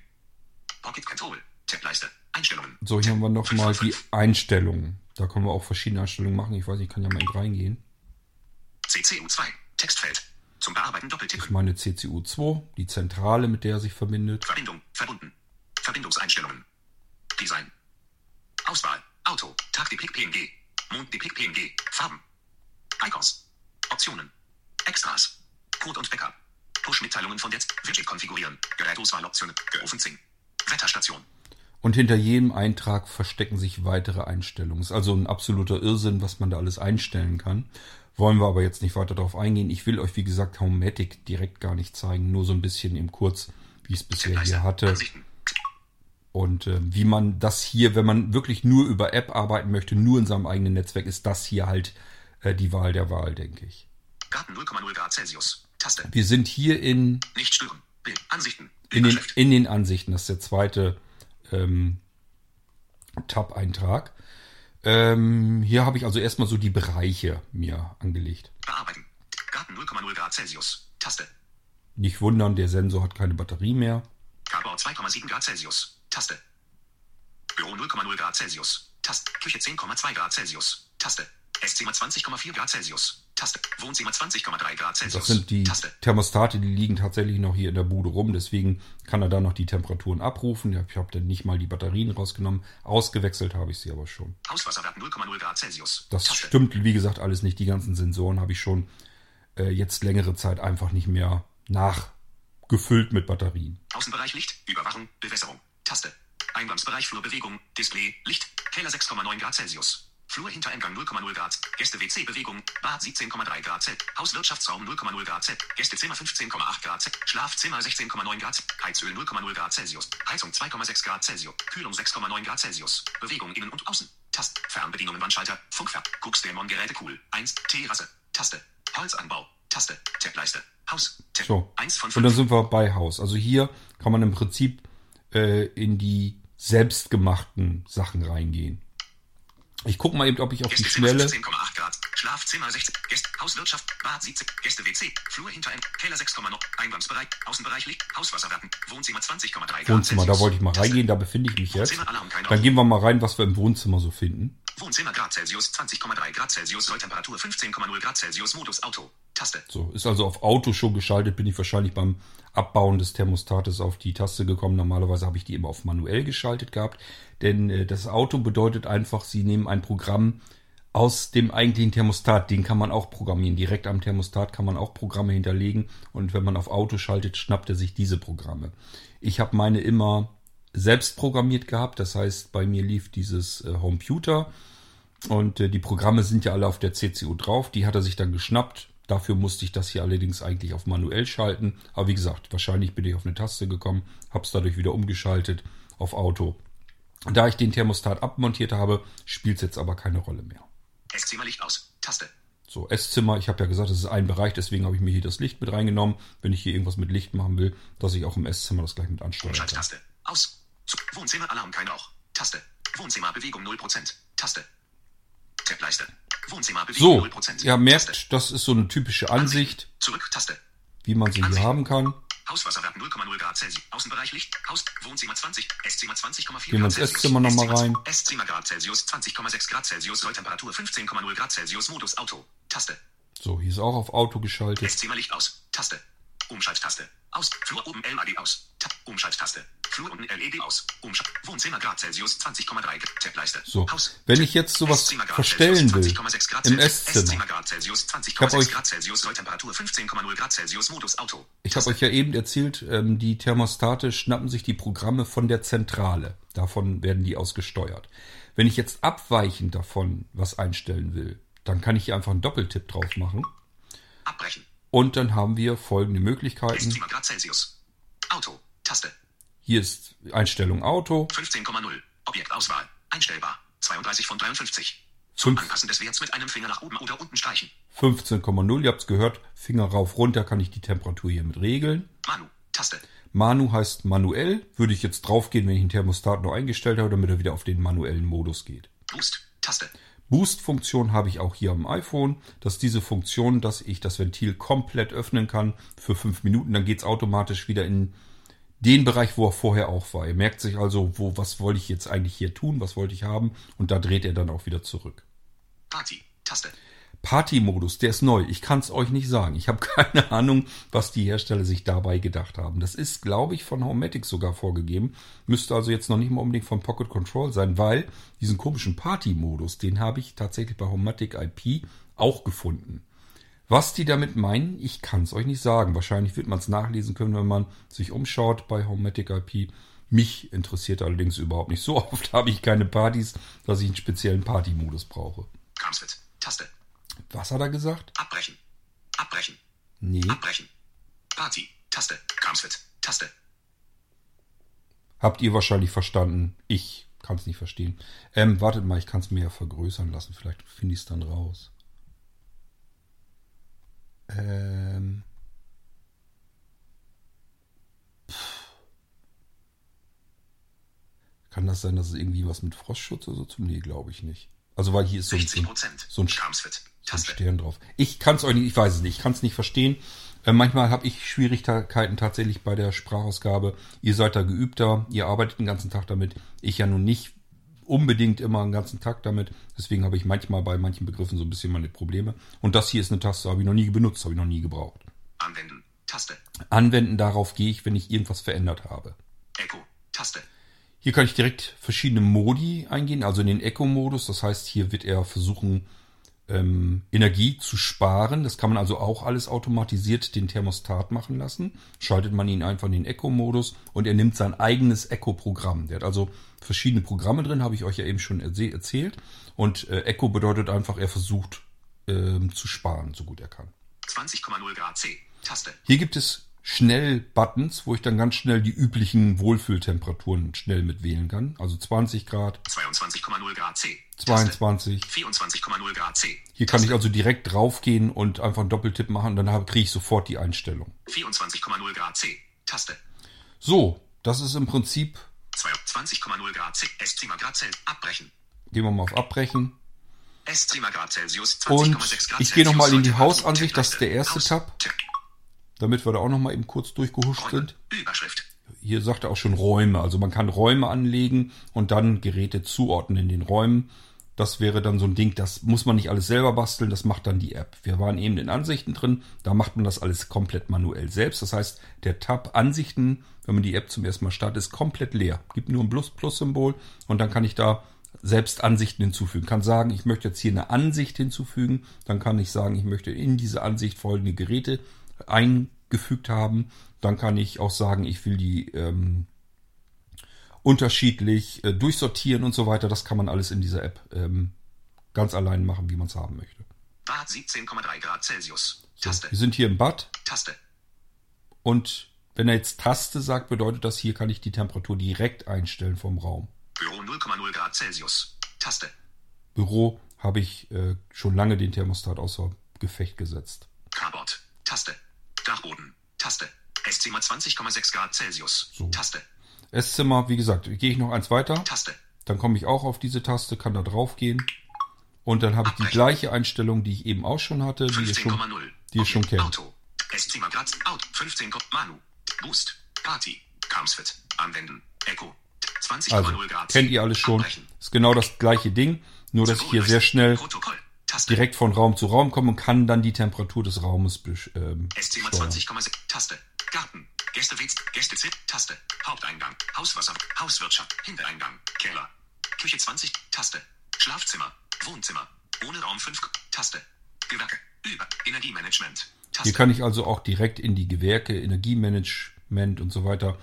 Speaker 2: Pocket Control. Tableiste. Einstellungen.
Speaker 1: So, hier haben wir nochmal die Einstellungen. Da können wir auch verschiedene Einstellungen machen. Ich weiß, ich kann ja mal eben reingehen.
Speaker 2: CCU2. Textfeld. Zum Bearbeiten Doppeltipp.
Speaker 1: Ich meine CCU2, die Zentrale, mit der er sich verbindet.
Speaker 2: Verbindung. Verbunden. Verbindungseinstellungen. Design. Auswahl. Auto. Tagdeplik PNG. Monddeplik PNG. Farben. Icons. Optionen. Extras. Code und Backup. Push-Mitteilungen von jetzt. Widget konfigurieren. Gerätauswahloptionen. Geofencing. Wetterstation.
Speaker 1: Und hinter jedem Eintrag verstecken sich weitere Einstellungen. Ist also ein absoluter Irrsinn, was man da alles einstellen kann. Wollen wir aber jetzt nicht weiter darauf eingehen. Ich will euch, wie gesagt, Homematic direkt gar nicht zeigen. Nur so ein bisschen im Kurz, wie ich es bisher hier hatte. Und äh, wie man das hier, wenn man wirklich nur über App arbeiten möchte, nur in seinem eigenen Netzwerk, ist das hier halt äh, die Wahl der Wahl, denke ich.
Speaker 2: Garten 0,0 Grad Celsius. Taste.
Speaker 1: Wir sind hier in,
Speaker 2: Nicht stören. Bild. Ansichten.
Speaker 1: in, den, in den Ansichten. Das ist der zweite ähm, Tab-Eintrag. Ähm, hier habe ich also erstmal so die Bereiche mir angelegt.
Speaker 2: Bearbeiten. Garten 0,0 Grad Celsius. Taste.
Speaker 1: Nicht wundern, der Sensor hat keine Batterie mehr.
Speaker 2: Carport 2,7 Grad Celsius. Taste. Büro 0,0 Grad Celsius. Taste. Küche 10,2 Grad Celsius. Taste. Esszimmer 20,4 Grad Celsius. Taste. Wohnzimmer 20,3 Grad Celsius.
Speaker 1: Das sind die
Speaker 2: Taste.
Speaker 1: Thermostate, die liegen tatsächlich noch hier in der Bude rum. Deswegen kann er da noch die Temperaturen abrufen. Ich habe dann nicht mal die Batterien rausgenommen. Ausgewechselt habe ich sie aber schon.
Speaker 2: Hauswasserwert 0,0 Grad Celsius.
Speaker 1: Das
Speaker 2: Taste.
Speaker 1: stimmt, wie gesagt, alles nicht. Die ganzen Sensoren habe ich schon äh, jetzt längere Zeit einfach nicht mehr nachgefüllt mit Batterien.
Speaker 2: Außenbereich Licht. Überwachung. Bewässerung. Taste. Eingangsbereich Flurbewegung. Display. Licht. Keller 6,9 Grad Celsius. Flur Hintereingang 0,0 Grad. Gäste WC Bewegung. Bad 17,3 Grad Zelt. Hauswirtschaftsraum 0,0 Grad Zelt. Gästezimmer 15,8 Grad Zelt. Schlafzimmer 16,9 Grad. Heizöl 0,0 Grad Celsius. Heizung 2,6 Grad Celsius. Kühlung 6,9 Grad Celsius. Bewegung innen und außen. Tast. Fernbedienungen Wandschalter. Funkfern. Gucksdämon Geräte cool. 1. Terrasse. Taste. Holzanbau. Taste. Tableiste. Haus. Tab.
Speaker 1: So.
Speaker 2: 1 von
Speaker 1: Und dann
Speaker 2: 5.
Speaker 1: sind wir bei Haus. Also hier kann man im Prinzip äh, in die selbstgemachten Sachen reingehen. Ich gucke mal eben, ob ich auf die Schnelle.
Speaker 2: 15,8 Grad. Schlafzimmer 16. Gäste, Hauswirtschaft. Bad 17. Gäste WC. Flur hinter Keller 6,9. Eingangsbereich. Außenbereich Licht. Hauswasserwerten. Wohnzimmer 20,3 Grad.
Speaker 1: Wohnzimmer, da wollte ich mal reingehen, da befinde ich mich jetzt. Dann gehen wir mal rein, was wir im Wohnzimmer so finden.
Speaker 2: Wohnzimmer Grad Celsius 20,3 Grad Celsius. Solltemperatur 15,0 Grad Celsius. Modus Auto. Taste.
Speaker 1: So, ist also auf Auto schon geschaltet, bin ich wahrscheinlich beim Abbauen des Thermostates auf die Taste gekommen. Normalerweise habe ich die immer auf manuell geschaltet gehabt, denn äh, das Auto bedeutet einfach, Sie nehmen ein Programm aus dem eigentlichen Thermostat, den kann man auch programmieren. Direkt am Thermostat kann man auch Programme hinterlegen und wenn man auf Auto schaltet, schnappt er sich diese Programme. Ich habe meine immer selbst programmiert gehabt, das heißt, bei mir lief dieses äh, Homeputer und äh, die Programme sind ja alle auf der CCU drauf, die hat er sich dann geschnappt, Dafür musste ich das hier allerdings eigentlich auf manuell schalten. Aber wie gesagt, wahrscheinlich bin ich auf eine Taste gekommen, habe es dadurch wieder umgeschaltet auf Auto. Da ich den Thermostat abmontiert habe, spielt es jetzt aber keine Rolle mehr.
Speaker 2: Esszimmer Licht aus. Taste.
Speaker 1: So, Esszimmer, ich habe ja gesagt, das ist ein Bereich, deswegen habe ich mir hier das Licht mit reingenommen, wenn ich hier irgendwas mit Licht machen will, dass ich auch im Esszimmer das gleich mit ansteuern kann.
Speaker 2: Umschalttaste. Aus. Wohnzimmer Alarm kein Rauch. Taste. Wohnzimmer Bewegung 0%. Taste. Tableiste.
Speaker 1: So,
Speaker 2: 0%.
Speaker 1: ihr merkt, das ist so eine typische Ansicht, wie man sie hier haben kann.
Speaker 2: Hauswasserwert 0,0 Grad Celsius. Außenbereich Licht. Haus. Wohnzimmer 20. Esszimmer 20,4
Speaker 1: Gehen wir ins Esszimmer noch mal rein.
Speaker 2: Esszimmer Grad Celsius 20,6 Grad Celsius. Solltemperatur 15,0 Grad Celsius. Modus Auto. Taste.
Speaker 1: So, hier ist auch auf Auto geschaltet.
Speaker 2: Esszimmer Licht aus. Taste. Umschalttaste. Aus. Flur oben LED aus. Ta Umschalttaste. Flur unten LED aus. Umschalt. Wohnzimmer Grad Celsius 20,3 Tableiste.
Speaker 1: So,
Speaker 2: Haus.
Speaker 1: wenn ich jetzt sowas verstellen will,
Speaker 2: 20,6 Grad
Speaker 1: im
Speaker 2: Celsius.
Speaker 1: Esszimmer.
Speaker 2: Grad Celsius
Speaker 1: hab
Speaker 2: 20,6
Speaker 1: euch-
Speaker 2: Grad Celsius. Solltemperatur 15,0 Grad Celsius. Modus Auto.
Speaker 1: Ich habe euch ja eben erzählt, ähm, die Thermostate schnappen sich die Programme von der Zentrale. Davon werden die ausgesteuert. Wenn ich jetzt abweichend davon was einstellen will, dann kann ich hier einfach einen Doppeltipp drauf machen.
Speaker 2: Abbrechen.
Speaker 1: Und dann haben wir folgende Möglichkeiten.
Speaker 2: Grad Celsius. Auto. Taste.
Speaker 1: Hier ist Einstellung Auto.
Speaker 2: 15,0. Objektauswahl. Einstellbar. 32 von 53.
Speaker 1: Fünf-
Speaker 2: Anpassen des Werts mit einem Finger nach oben oder unten streichen.
Speaker 1: 15,0, ihr habt's gehört. Finger rauf, runter kann ich die Temperatur hiermit regeln.
Speaker 2: Manu. Taste.
Speaker 1: Manu heißt manuell. Würde ich jetzt draufgehen, wenn ich den Thermostat noch eingestellt habe, damit er wieder auf den manuellen Modus geht.
Speaker 2: Boost. Taste.
Speaker 1: Boost-Funktion habe ich auch hier am iPhone. Das ist diese Funktion, dass ich das Ventil komplett öffnen kann für fünf Minuten. Dann geht's automatisch wieder in den Bereich, wo er vorher auch war. Ihr merkt sich also, wo, was wollte ich jetzt eigentlich hier tun, was wollte ich haben. Und da dreht er dann auch wieder zurück.
Speaker 2: Party. Taste.
Speaker 1: Party-Modus, der ist neu. Ich kann es euch nicht sagen. Ich habe keine Ahnung, was die Hersteller sich dabei gedacht haben. Das ist, glaube ich, von Homematic sogar vorgegeben. Müsste also jetzt noch nicht mal unbedingt von Pocket Control sein, weil diesen komischen Party-Modus, den habe ich tatsächlich bei Homematic IP auch gefunden. Was die damit meinen, ich kann es euch nicht sagen. Wahrscheinlich wird man es nachlesen können, wenn man sich umschaut bei Homematic IP. Mich interessiert allerdings überhaupt nicht. So oft habe ich keine Partys, dass ich einen speziellen Party-Modus brauche.
Speaker 2: Kramsfit. Taste.
Speaker 1: Was hat er gesagt?
Speaker 2: Abbrechen. Abbrechen.
Speaker 1: Nee.
Speaker 2: Abbrechen. Party. Taste. Kramsfit. Taste.
Speaker 1: Habt ihr wahrscheinlich verstanden. Ich kann es nicht verstehen. Ähm, wartet mal, ich kann es mir ja vergrößern lassen. Vielleicht finde ich es dann raus. Ähm. Kann das sein, dass es irgendwie was mit Frostschutz oder so zu? Nee, glaube ich nicht. Also weil hier ist so ein, so
Speaker 2: 60
Speaker 1: ein,
Speaker 2: Prozent.
Speaker 1: so ein
Speaker 2: Kramsfit. Taste.
Speaker 1: Stern drauf. Ich kann es euch nicht, ich weiß es nicht, ich kann es nicht verstehen. Äh, manchmal habe ich Schwierigkeiten tatsächlich bei der Sprachausgabe. Ihr seid da geübter, ihr arbeitet den ganzen Tag damit. Ich ja nun nicht unbedingt immer den ganzen Tag damit. Deswegen habe ich manchmal bei manchen Begriffen so ein bisschen meine Probleme. Und das hier ist eine Taste, habe ich noch nie benutzt, habe ich noch nie gebraucht.
Speaker 2: Anwenden. Taste.
Speaker 1: Anwenden, darauf gehe ich, wenn ich irgendwas verändert habe.
Speaker 2: Echo. Taste.
Speaker 1: Hier kann ich direkt verschiedene Modi eingehen, also in den Eco-Modus. Das heißt, hier wird er versuchen, ähm, Energie zu sparen. Das kann man also auch alles automatisiert den Thermostat machen lassen. Schaltet man ihn einfach in den Eco-Modus und er nimmt sein eigenes Eco-Programm. Der hat also verschiedene Programme drin, habe ich euch ja eben schon erzählt. Und äh, Eco bedeutet einfach, er versucht ähm, zu sparen, so gut er kann.
Speaker 2: 20,0 Grad C. Taste.
Speaker 1: Hier gibt es Schnell-Buttons, wo ich dann ganz schnell die üblichen Wohlfühltemperaturen schnell mitwählen kann. Also 20 Grad,
Speaker 2: 22,0 Grad C.
Speaker 1: 22.
Speaker 2: Taste. 24,0 Grad C.
Speaker 1: Hier kann ich also direkt draufgehen und einfach einen Doppeltipp machen, dann habe- kriege ich sofort die Einstellung.
Speaker 2: 24,0 Grad C. Taste.
Speaker 1: So, das ist im Prinzip,
Speaker 2: 22,0 Grad C. Esszimmer Grad Celsius. Abbrechen.
Speaker 1: gehen wir mal auf Abbrechen.
Speaker 2: Esszimmer Grad Celsius. 20,6
Speaker 1: Und
Speaker 2: Grad
Speaker 1: ich
Speaker 2: Celsius.
Speaker 1: gehe nochmal in die. Hausansicht, das ist der erste. Tab. Damit wir da auch nochmal eben kurz durchgehuscht
Speaker 2: Räume.
Speaker 1: sind.
Speaker 2: Überschrift.
Speaker 1: Hier sagt er auch schon Räume. Also man kann Räume anlegen und dann Geräte zuordnen in den Räumen. Das wäre dann so ein Ding, das muss man nicht alles selber basteln, das macht dann die App. Wir waren eben in Ansichten drin, da macht man das alles komplett manuell selbst. Das heißt, der Tab Ansichten, wenn man die App zum ersten Mal startet, ist komplett leer. Gibt nur ein Plus-Plus-Symbol und dann kann ich da selbst Ansichten hinzufügen. Kann sagen, ich möchte jetzt hier eine Ansicht hinzufügen. Dann kann ich sagen, ich möchte in diese Ansicht folgende Geräte eingefügt haben. Dann kann ich auch sagen, ich will die ähm, unterschiedlich äh, durchsortieren und so weiter. Das kann man alles in dieser App ähm, ganz allein machen, wie man es haben möchte.
Speaker 2: Bad 17,3 Grad Celsius.
Speaker 1: So,
Speaker 2: Taste.
Speaker 1: wir sind hier im Bad
Speaker 2: Taste.
Speaker 1: und wenn er jetzt Taste sagt, bedeutet das, hier kann ich die Temperatur direkt einstellen vom Raum.
Speaker 2: Büro 0,0 Grad Celsius. Taste.
Speaker 1: Büro habe ich äh, schon lange den Thermostat außer Gefecht gesetzt.
Speaker 2: Carport. Taste. Dachboden. Taste. Esszimmer 20,6 Grad Celsius.
Speaker 1: So.
Speaker 2: Taste.
Speaker 1: Esszimmer, wie gesagt, gehe ich noch eins weiter,
Speaker 2: Taste.
Speaker 1: dann komme ich auch auf diese Taste, kann da drauf gehen und dann habe ich die gleiche Einstellung, die ich eben auch schon hatte, die ihr schon,
Speaker 2: 15,0.
Speaker 1: die ihr schon kennt.
Speaker 2: Auto. Esszimmer Grad. Out. 15. Manu. Boost. Party. Camsfit. Anwenden. Echo. 20,0
Speaker 1: Also,
Speaker 2: Grad.
Speaker 1: kennt ihr alles schon. Ist genau das gleiche Ding, nur dass ich hier sehr schnell
Speaker 2: Protokoll. Taste.
Speaker 1: direkt von Raum zu Raum komme und kann dann die Temperatur des Raumes besch- ähm, steuern.
Speaker 2: 20,6. Taste. Garten. Gäste Gästezimmer. Taste. Haupteingang. Hauswasser. Hauswirtschaft. Hintereingang. Keller. Küche 20. Taste. Schlafzimmer. Wohnzimmer. Ohne Raum 5. Taste. Gewerke. Über. Energiemanagement. Taste.
Speaker 1: Hier kann ich also auch direkt in die Gewerke, Energiemanagement und so weiter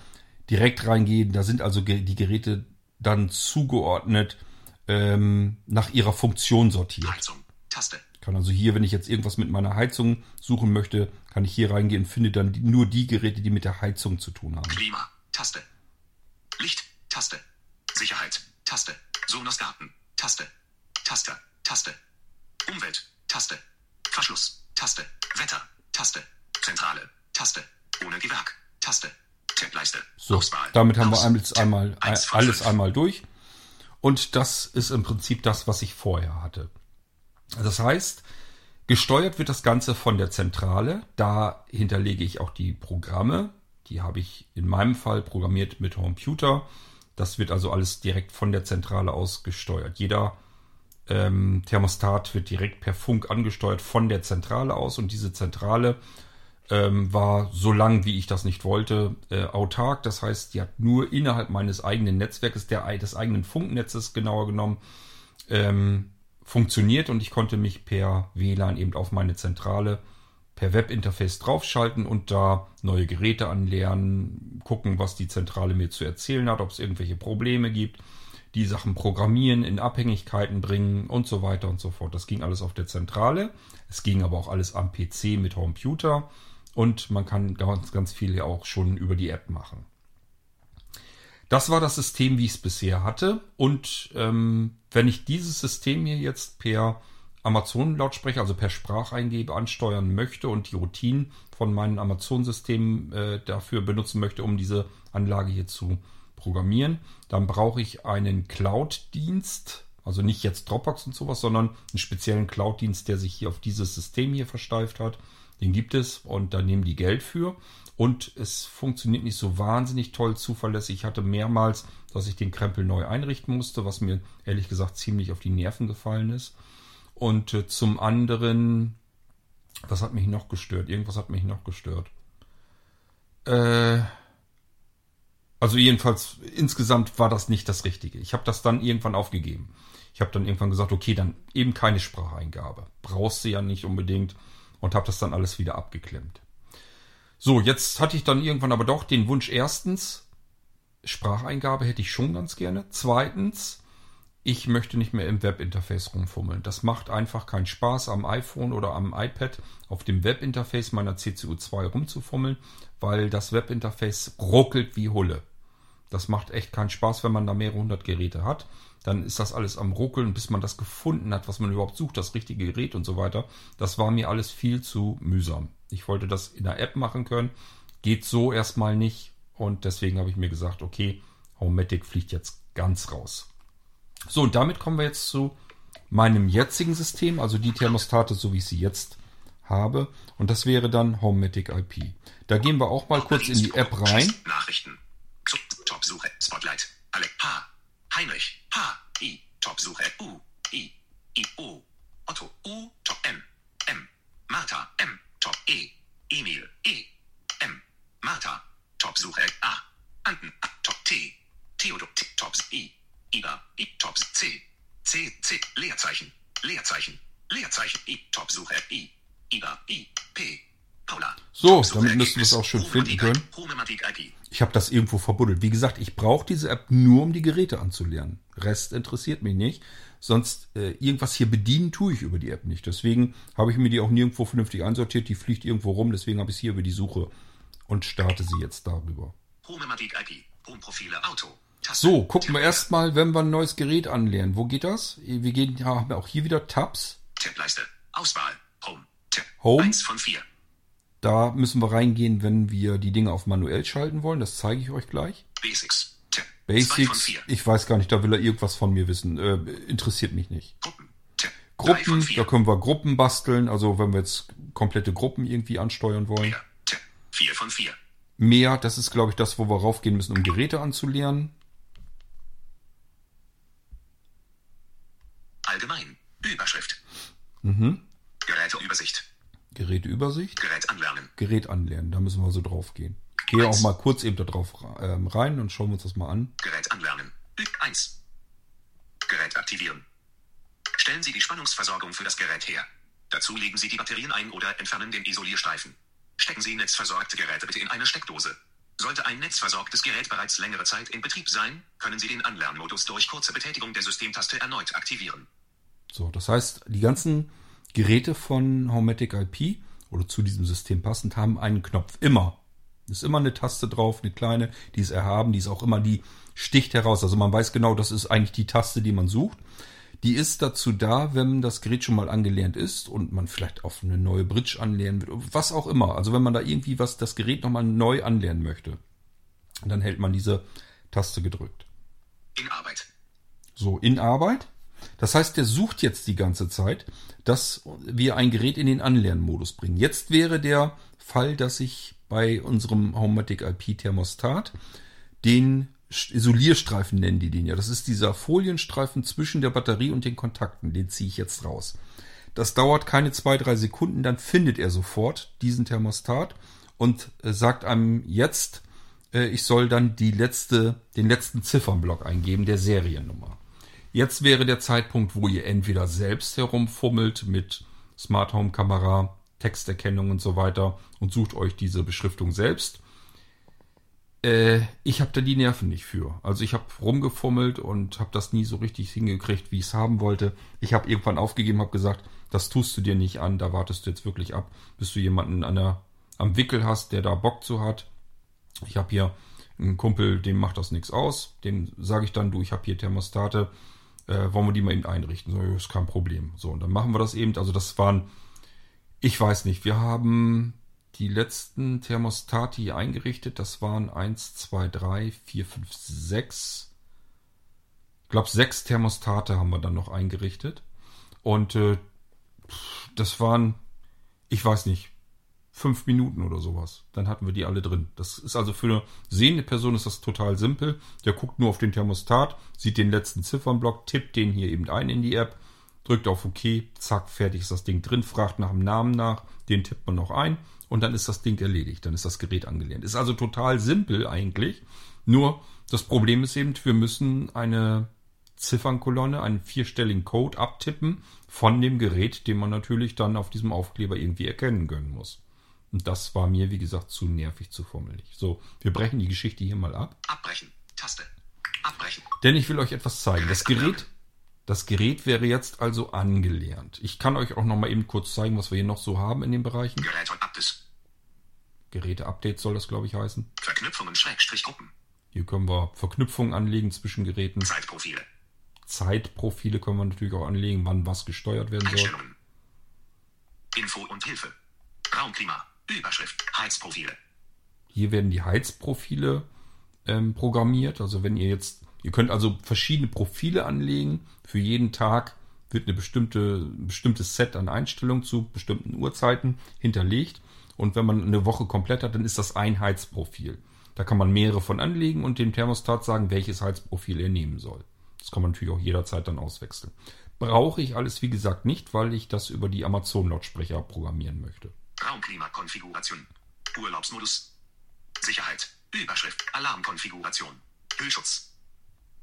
Speaker 1: direkt reingehen. Da sind also die Geräte dann zugeordnet ähm, nach ihrer Funktion sortiert.
Speaker 2: Heizung. Taste.
Speaker 1: Kann also hier, wenn ich jetzt irgendwas mit meiner Heizung suchen möchte, kann ich hier reingehen und finde dann nur die Geräte, die mit der Heizung zu tun haben.
Speaker 2: Klima. Taste. Licht. Taste. Sicherheit. Taste. Sonos Garten. Taste. Taste. Taste. Umwelt. Taste. Verschluss. Taste. Wetter. Taste. Zentrale. Taste. Ohne Gewerk. Taste. Tableiste.
Speaker 1: So,
Speaker 2: Auswahl.
Speaker 1: damit haben wir
Speaker 2: Aus.
Speaker 1: alles
Speaker 2: Tab.
Speaker 1: einmal, alles einmal durch. Und das ist im Prinzip das, was ich vorher hatte. Das heißt, gesteuert wird das Ganze von der Zentrale. Da hinterlege ich auch die Programme. Die habe ich in meinem Fall programmiert mit Computer. Das wird also alles direkt von der Zentrale aus gesteuert. Jeder ähm, Thermostat wird direkt per Funk angesteuert von der Zentrale aus und diese Zentrale ähm, war so lang, wie ich das nicht wollte, äh, autark. Das heißt, die hat nur innerhalb meines eigenen Netzwerkes, der, des eigenen Funknetzes genauer genommen, ähm, funktioniert und ich konnte mich per WLAN eben auf meine Zentrale per Webinterface draufschalten und da neue Geräte anlernen, gucken, was die Zentrale mir zu erzählen hat, ob es irgendwelche Probleme gibt, die Sachen programmieren, in Abhängigkeiten bringen und so weiter und so fort. Das ging alles auf der Zentrale. Es ging aber auch alles am PC mit Computer und man kann ganz, ganz viel ja auch schon über die App machen. Das war das System, wie ich es bisher hatte. Und ähm, wenn ich dieses System hier jetzt per Amazon-Lautsprecher, also per Spracheingebe ansteuern möchte und die Routinen von meinen Amazon-Systemen äh, dafür benutzen möchte, um diese Anlage hier zu programmieren, dann brauche ich einen Cloud-Dienst. Also nicht jetzt Dropbox und sowas, sondern einen speziellen Cloud-Dienst, der sich hier auf dieses System hier versteift hat. Den gibt es und da nehmen die Geld für. Und es funktioniert nicht so wahnsinnig toll zuverlässig. Ich hatte mehrmals, dass ich den Krempel neu einrichten musste, was mir ehrlich gesagt ziemlich auf die Nerven gefallen ist. Und äh, zum anderen, was hat mich noch gestört? Irgendwas hat mich noch gestört. Äh, also jedenfalls, insgesamt war das nicht das Richtige. Ich habe das dann irgendwann aufgegeben. Ich habe dann irgendwann gesagt, okay, dann eben keine Spracheingabe. Brauchst du ja nicht unbedingt. Und habe das dann alles wieder abgeklemmt. So, jetzt hatte ich dann irgendwann aber doch den Wunsch, erstens, Spracheingabe hätte ich schon ganz gerne. Zweitens, ich möchte nicht mehr im Webinterface rumfummeln. Das macht einfach keinen Spaß, am iPhone oder am iPad auf dem Webinterface meiner CCU2 rumzufummeln, weil das Webinterface ruckelt wie Hulle. Das macht echt keinen Spaß, wenn man da mehrere hundert Geräte hat. Dann ist das alles am Ruckeln, bis man das gefunden hat, was man überhaupt sucht, das richtige Gerät und so weiter. Das war mir alles viel zu mühsam. Ich wollte das in der App machen können. Geht so erstmal nicht. Und deswegen habe ich mir gesagt, okay, Homematic fliegt jetzt ganz raus. So, und damit kommen wir jetzt zu meinem jetzigen System, also die Thermostate, so wie ich sie jetzt habe. Und das wäre dann Homematic IP. Da gehen wir auch mal kurz in die App rein.
Speaker 2: Nachrichten. Top-Suche. Spotlight. Alle. H. Heinrich. H. I. Top-Suche. U. I. I. O. Otto. U. Top. M. M. Martha. M. Top. E. Emil. E. M. Martha. Top-Suche. A. Anten. A. Top. T. Theodor. T. Top. I. Ida. I. Top. C. C. C. Leerzeichen. Leerzeichen. Leerzeichen. I. Top-Suche. I. Ida. I. P.
Speaker 1: So, damit müssten wir es auch schon finden können. Ich habe das irgendwo verbuddelt. Wie gesagt, ich brauche diese App nur, um die Geräte anzulernen. Rest interessiert mich nicht. Sonst äh, irgendwas hier bedienen tue ich über die App nicht. Deswegen habe ich mir die auch nirgendwo vernünftig einsortiert. Die fliegt irgendwo rum. Deswegen habe ich sie hier über die Suche und starte sie jetzt darüber. So, gucken wir erstmal, wenn wir ein neues Gerät anlernen. Wo geht das? Wir gehen, haben wir auch hier wieder Tabs.
Speaker 2: Tab-Leiste. Auswahl. Home. Tab.
Speaker 1: Home.
Speaker 2: 1 von 4.
Speaker 1: Da müssen wir reingehen, wenn wir die Dinge auf manuell schalten wollen. Das zeige ich euch gleich.
Speaker 2: Basics. Tab. 2 von
Speaker 1: Basics,
Speaker 2: 4.
Speaker 1: ich weiß gar nicht, da will er irgendwas von mir wissen. Äh, interessiert mich nicht.
Speaker 2: Gruppen. Tab. 3 von
Speaker 1: Gruppen,
Speaker 2: 4.
Speaker 1: da können wir Gruppen basteln. Also wenn wir jetzt komplette Gruppen irgendwie ansteuern wollen.
Speaker 2: Mehr. Tab. 4 von 4.
Speaker 1: Mehr, das ist glaube ich das, wo wir raufgehen müssen, um Geräte anzulernen.
Speaker 2: Allgemein. Überschrift.
Speaker 1: Mhm.
Speaker 2: Geräteübersicht.
Speaker 1: Geräteübersicht.
Speaker 2: Gerät anlernen.
Speaker 1: Gerät anlernen, da müssen wir so drauf gehen. Gehe auch mal kurz eben da drauf ähm, rein und schauen wir uns das mal an.
Speaker 2: Gerät anlernen. Ü 1. Gerät aktivieren. Stellen Sie die Spannungsversorgung für das Gerät her. Dazu legen Sie die Batterien ein oder entfernen den Isolierstreifen. Stecken Sie netzversorgte Geräte bitte in eine Steckdose. Sollte ein netzversorgtes Gerät bereits längere Zeit in Betrieb sein, können Sie den Anlernmodus durch kurze Betätigung der Systemtaste erneut aktivieren.
Speaker 1: So, das heißt, die ganzen Geräte von Homematic IP oder zu diesem System passend haben einen Knopf. Immer. Ist immer eine Taste drauf, eine kleine, die ist erhaben, die ist auch immer, die sticht heraus. Also man weiß genau, das ist eigentlich die Taste, die man sucht. Die ist dazu da, wenn das Gerät schon mal angelernt ist und man vielleicht auf eine neue Bridge anlernen will, was auch immer. Also wenn man da irgendwie was, das Gerät nochmal neu anlernen möchte, dann hält man diese Taste gedrückt.
Speaker 2: In Arbeit.
Speaker 1: So, in Arbeit. Das heißt, der sucht jetzt die ganze Zeit, dass wir ein Gerät in den Anlernmodus bringen. Jetzt wäre der Fall, dass ich bei unserem Homematic IP Thermostat den Isolierstreifen nennen die den ja. Das ist dieser Folienstreifen zwischen der Batterie und den Kontakten. Den ziehe ich jetzt raus. Das dauert keine zwei, drei Sekunden, dann findet er sofort diesen Thermostat und äh, sagt einem jetzt, äh, ich soll dann die letzte, den letzten Ziffernblock eingeben der Seriennummer. Jetzt wäre der Zeitpunkt, wo ihr entweder selbst herumfummelt mit Smart Home Kamera, Texterkennung und so weiter und sucht euch diese Beschriftung selbst. Äh, ich habe da die Nerven nicht für. Also ich habe rumgefummelt und habe das nie so richtig hingekriegt, wie ich es haben wollte. Ich habe irgendwann aufgegeben, habe gesagt, das tust du dir nicht an, da wartest du jetzt wirklich ab, bis du jemanden an der, am Wickel hast, der da Bock zu hat. Ich habe hier einen Kumpel, dem macht das nichts aus. Dem sage ich dann, du, ich habe hier Thermostate, äh, wollen wir die mal eben einrichten? So, ist kein Problem. So, und dann machen wir das eben. Also das waren, ich weiß nicht, wir haben die letzten Thermostate eingerichtet. Das waren 1, 2, 3, 4, 5, 6. Ich glaube, sechs Thermostate haben wir dann noch eingerichtet. Und äh, das waren, ich weiß nicht, fünf Minuten oder sowas. Dann hatten wir die alle drin. Das ist also für eine sehende Person ist das total simpel. Der guckt nur auf den Thermostat, sieht den letzten Ziffernblock, tippt den hier eben ein in die App, drückt auf OK, zack, fertig ist das Ding drin, fragt nach dem Namen nach, den tippt man noch ein und dann ist das Ding erledigt. Dann ist das Gerät angelernt. Ist also total simpel eigentlich. Nur das Problem ist eben, wir müssen eine Ziffernkolonne, einen vierstelligen Code abtippen von dem Gerät, den man natürlich dann auf diesem Aufkleber irgendwie erkennen können muss. Und das war mir, wie gesagt, zu nervig, zu fummelig. So, wir brechen die Geschichte hier mal ab.
Speaker 2: Abbrechen. Taste. Abbrechen.
Speaker 1: Denn ich will euch etwas zeigen. Das Gerät, das Gerät wäre jetzt also angelernt. Ich kann euch auch noch mal eben kurz zeigen, was wir hier noch so haben in den Bereichen.
Speaker 2: Gerät und Updates.
Speaker 1: Geräte-Update soll das, glaube ich, heißen.
Speaker 2: Verknüpfungen Schrägstrich Gruppen.
Speaker 1: Hier können wir Verknüpfungen anlegen zwischen Geräten.
Speaker 2: Zeitprofile.
Speaker 1: Zeitprofile können wir natürlich auch anlegen, wann was gesteuert werden soll.
Speaker 2: Info und Hilfe. Raumklima. Überschrift. Heizprofile.
Speaker 1: Hier werden die Heizprofile ähm, programmiert. Also wenn ihr jetzt, ihr könnt also verschiedene Profile anlegen. Für jeden Tag wird eine bestimmte, ein bestimmtes Set an Einstellungen zu bestimmten Uhrzeiten hinterlegt. Und wenn man eine Woche komplett hat, dann ist das ein Heizprofil. Da kann man mehrere von anlegen und dem Thermostat sagen, welches Heizprofil er nehmen soll. Das kann man natürlich auch jederzeit dann auswechseln. Brauche ich alles, wie gesagt, nicht, weil ich das über die Amazon-Lautsprecher programmieren möchte.
Speaker 2: Raumklimakonfiguration. Urlaubsmodus. Sicherheit. Überschrift. Alarmkonfiguration. Hüllschutz.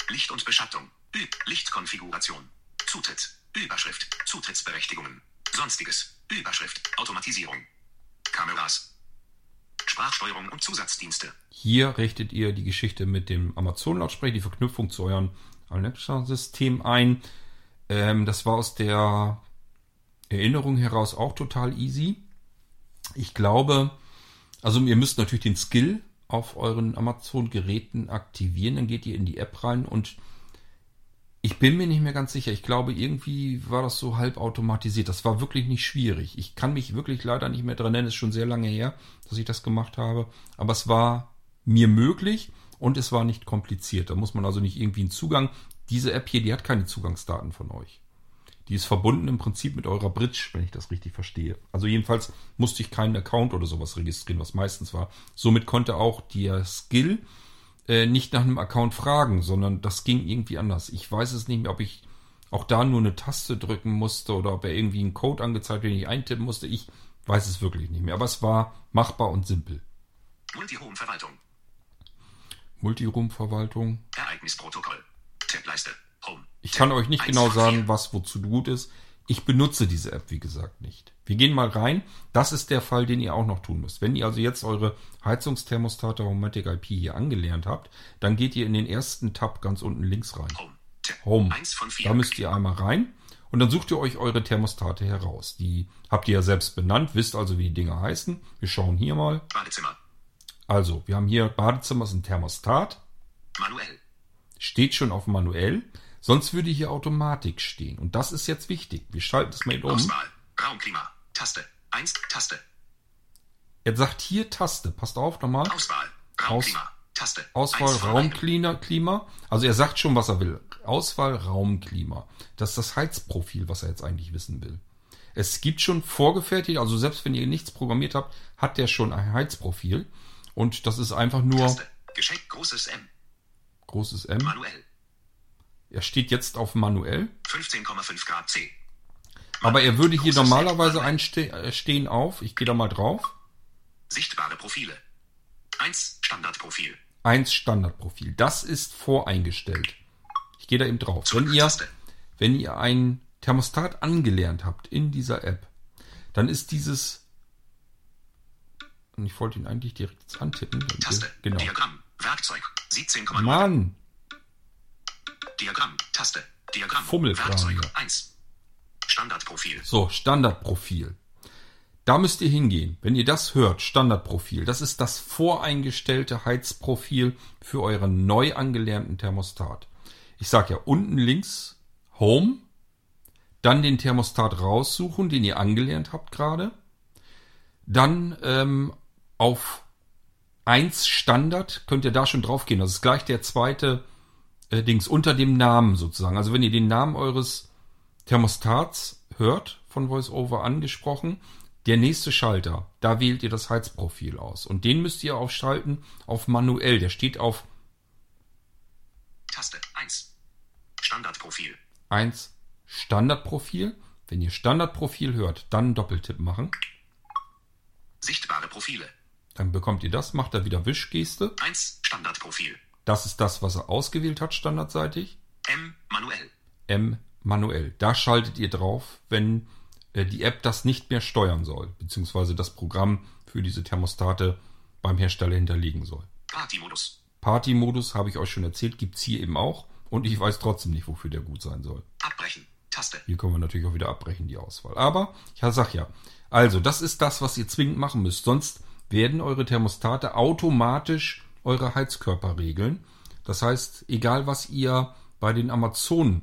Speaker 2: Licht und Beschattung. Ü Lichtkonfiguration. Zutritt. Überschrift. Zutrittsberechtigungen. Sonstiges. Überschrift. Automatisierung. Kameras. Sprachsteuerung und Zusatzdienste.
Speaker 1: Hier richtet ihr die Geschichte mit dem Amazon-Lautsprecher, die Verknüpfung zu eurem Alexa-System ein. Ähm, das war aus der Erinnerung heraus auch total easy. Ich glaube, also ihr müsst natürlich den Skill auf euren Amazon-Geräten aktivieren. Dann geht ihr in die App rein und ich bin mir nicht mehr ganz sicher. Ich glaube, irgendwie war das so halb automatisiert. Das war wirklich nicht schwierig. Ich kann mich wirklich leider nicht mehr dran erinnern. Es ist schon sehr lange her, dass ich das gemacht habe. Aber es war mir möglich und es war nicht kompliziert. Da muss man also nicht irgendwie einen Zugang. Diese App hier, die hat keine Zugangsdaten von euch. Die ist verbunden im Prinzip mit eurer Bridge, wenn ich das richtig verstehe. Also jedenfalls musste ich keinen Account oder sowas registrieren, was meistens war. Somit konnte auch der Skill äh, nicht nach einem Account fragen, sondern das ging irgendwie anders. Ich weiß es nicht mehr, ob ich auch da nur eine Taste drücken musste oder ob er irgendwie einen Code angezeigt, den ich eintippen musste. Ich weiß es wirklich nicht mehr. Aber es war machbar und simpel.
Speaker 2: Multiroom-Verwaltung.
Speaker 1: Multiroom-Verwaltung.
Speaker 2: Ereignisprotokoll. Tab-Leiste.
Speaker 1: Ich kann euch nicht genau sagen, was wozu gut ist. Ich benutze diese App, wie gesagt, nicht. Wir gehen mal rein. Das ist der Fall, den ihr auch noch tun müsst. Wenn ihr also jetzt eure Heizungsthermostate Homatic IP hier angelernt habt, dann geht ihr in den ersten Tab ganz unten links rein.
Speaker 2: Home.
Speaker 1: Da müsst ihr einmal rein und dann sucht ihr euch eure Thermostate heraus. Die habt ihr ja selbst benannt, wisst also, wie die Dinger heißen. Wir schauen hier mal.
Speaker 2: Badezimmer.
Speaker 1: Also, wir haben hier Badezimmer ist ein Thermostat.
Speaker 2: Manuell.
Speaker 1: Steht schon auf manuell. Sonst würde hier Automatik stehen. Und das ist jetzt wichtig. Wir schalten das mal eben um.
Speaker 2: Auswahl. Raumklima. Taste. Eins. Taste.
Speaker 1: Er sagt hier Taste. Passt auf nochmal.
Speaker 2: Auswahl. Raumklima. Taste.
Speaker 1: Auswahl. Raumklima. Klima. Also er sagt schon, was er will. Auswahl Raumklima. Das ist das Heizprofil, was er jetzt eigentlich wissen will. Es gibt schon vorgefertigt, also selbst wenn ihr nichts programmiert habt, hat der schon ein Heizprofil. Und das ist einfach nur
Speaker 2: Taste. Geschenk. Großes M.
Speaker 1: großes M.
Speaker 2: Manuell.
Speaker 1: Er steht jetzt auf manuell.
Speaker 2: 15,5 Grad C.
Speaker 1: Aber er würde hier normalerweise einstehen auf. Ich gehe da mal drauf.
Speaker 2: Sichtbare Profile. 1. Standardprofil.
Speaker 1: 1 Standardprofil. Das ist voreingestellt. Ich gehe da eben drauf. Wenn ihr, wenn ihr ein Thermostat angelernt habt in dieser App, dann ist dieses. Und ich wollte ihn eigentlich direkt jetzt antippen.
Speaker 2: Taste.
Speaker 1: Genau.
Speaker 2: Diagramm. Werkzeug. 17,9.
Speaker 1: Mann,
Speaker 2: Diagramm. Taste. Diagramm. Werkzeug.
Speaker 1: hier.
Speaker 2: 1. Standardprofil.
Speaker 1: So, Standardprofil. Da müsst ihr hingehen. Wenn ihr das hört, Standardprofil, das ist das voreingestellte Heizprofil für euren neu angelernten Thermostat. Ich sage ja unten links Home, dann den Thermostat raussuchen, den ihr angelernt habt gerade, dann ähm, auf 1 Standard könnt ihr da schon drauf gehen. Das ist gleich der zweite äh, Dings unter dem Namen sozusagen. Also wenn ihr den Namen eures Thermostats hört, von VoiceOver angesprochen, der nächste Schalter, da wählt ihr das Heizprofil aus. Und den müsst ihr aufschalten auf manuell. Der steht auf
Speaker 2: Taste. 1. Standardprofil.
Speaker 1: 1 Standardprofil. Wenn ihr Standardprofil hört, dann Doppeltipp machen.
Speaker 2: Sichtbare Profile.
Speaker 1: Dann bekommt ihr das, macht er wieder Wischgeste.
Speaker 2: 1. Standardprofil.
Speaker 1: Das ist das, was er ausgewählt hat, standardseitig.
Speaker 2: M. Manuell.
Speaker 1: M manuell. Da schaltet ihr drauf, wenn äh, die App das nicht mehr steuern soll, beziehungsweise das Programm für diese Thermostate beim Hersteller hinterlegen soll.
Speaker 2: Partymodus.
Speaker 1: Party-Modus, habe ich euch schon erzählt, gibt's hier eben auch. Und ich weiß trotzdem nicht, wofür der gut sein soll.
Speaker 2: Abbrechen. Taste.
Speaker 1: Hier können wir natürlich auch wieder abbrechen, die Auswahl. Aber, ich sag ja, also, das ist das, was ihr zwingend machen müsst. Sonst werden eure Thermostate automatisch eure Heizkörper regeln. Das heißt, egal was ihr bei den Amazon,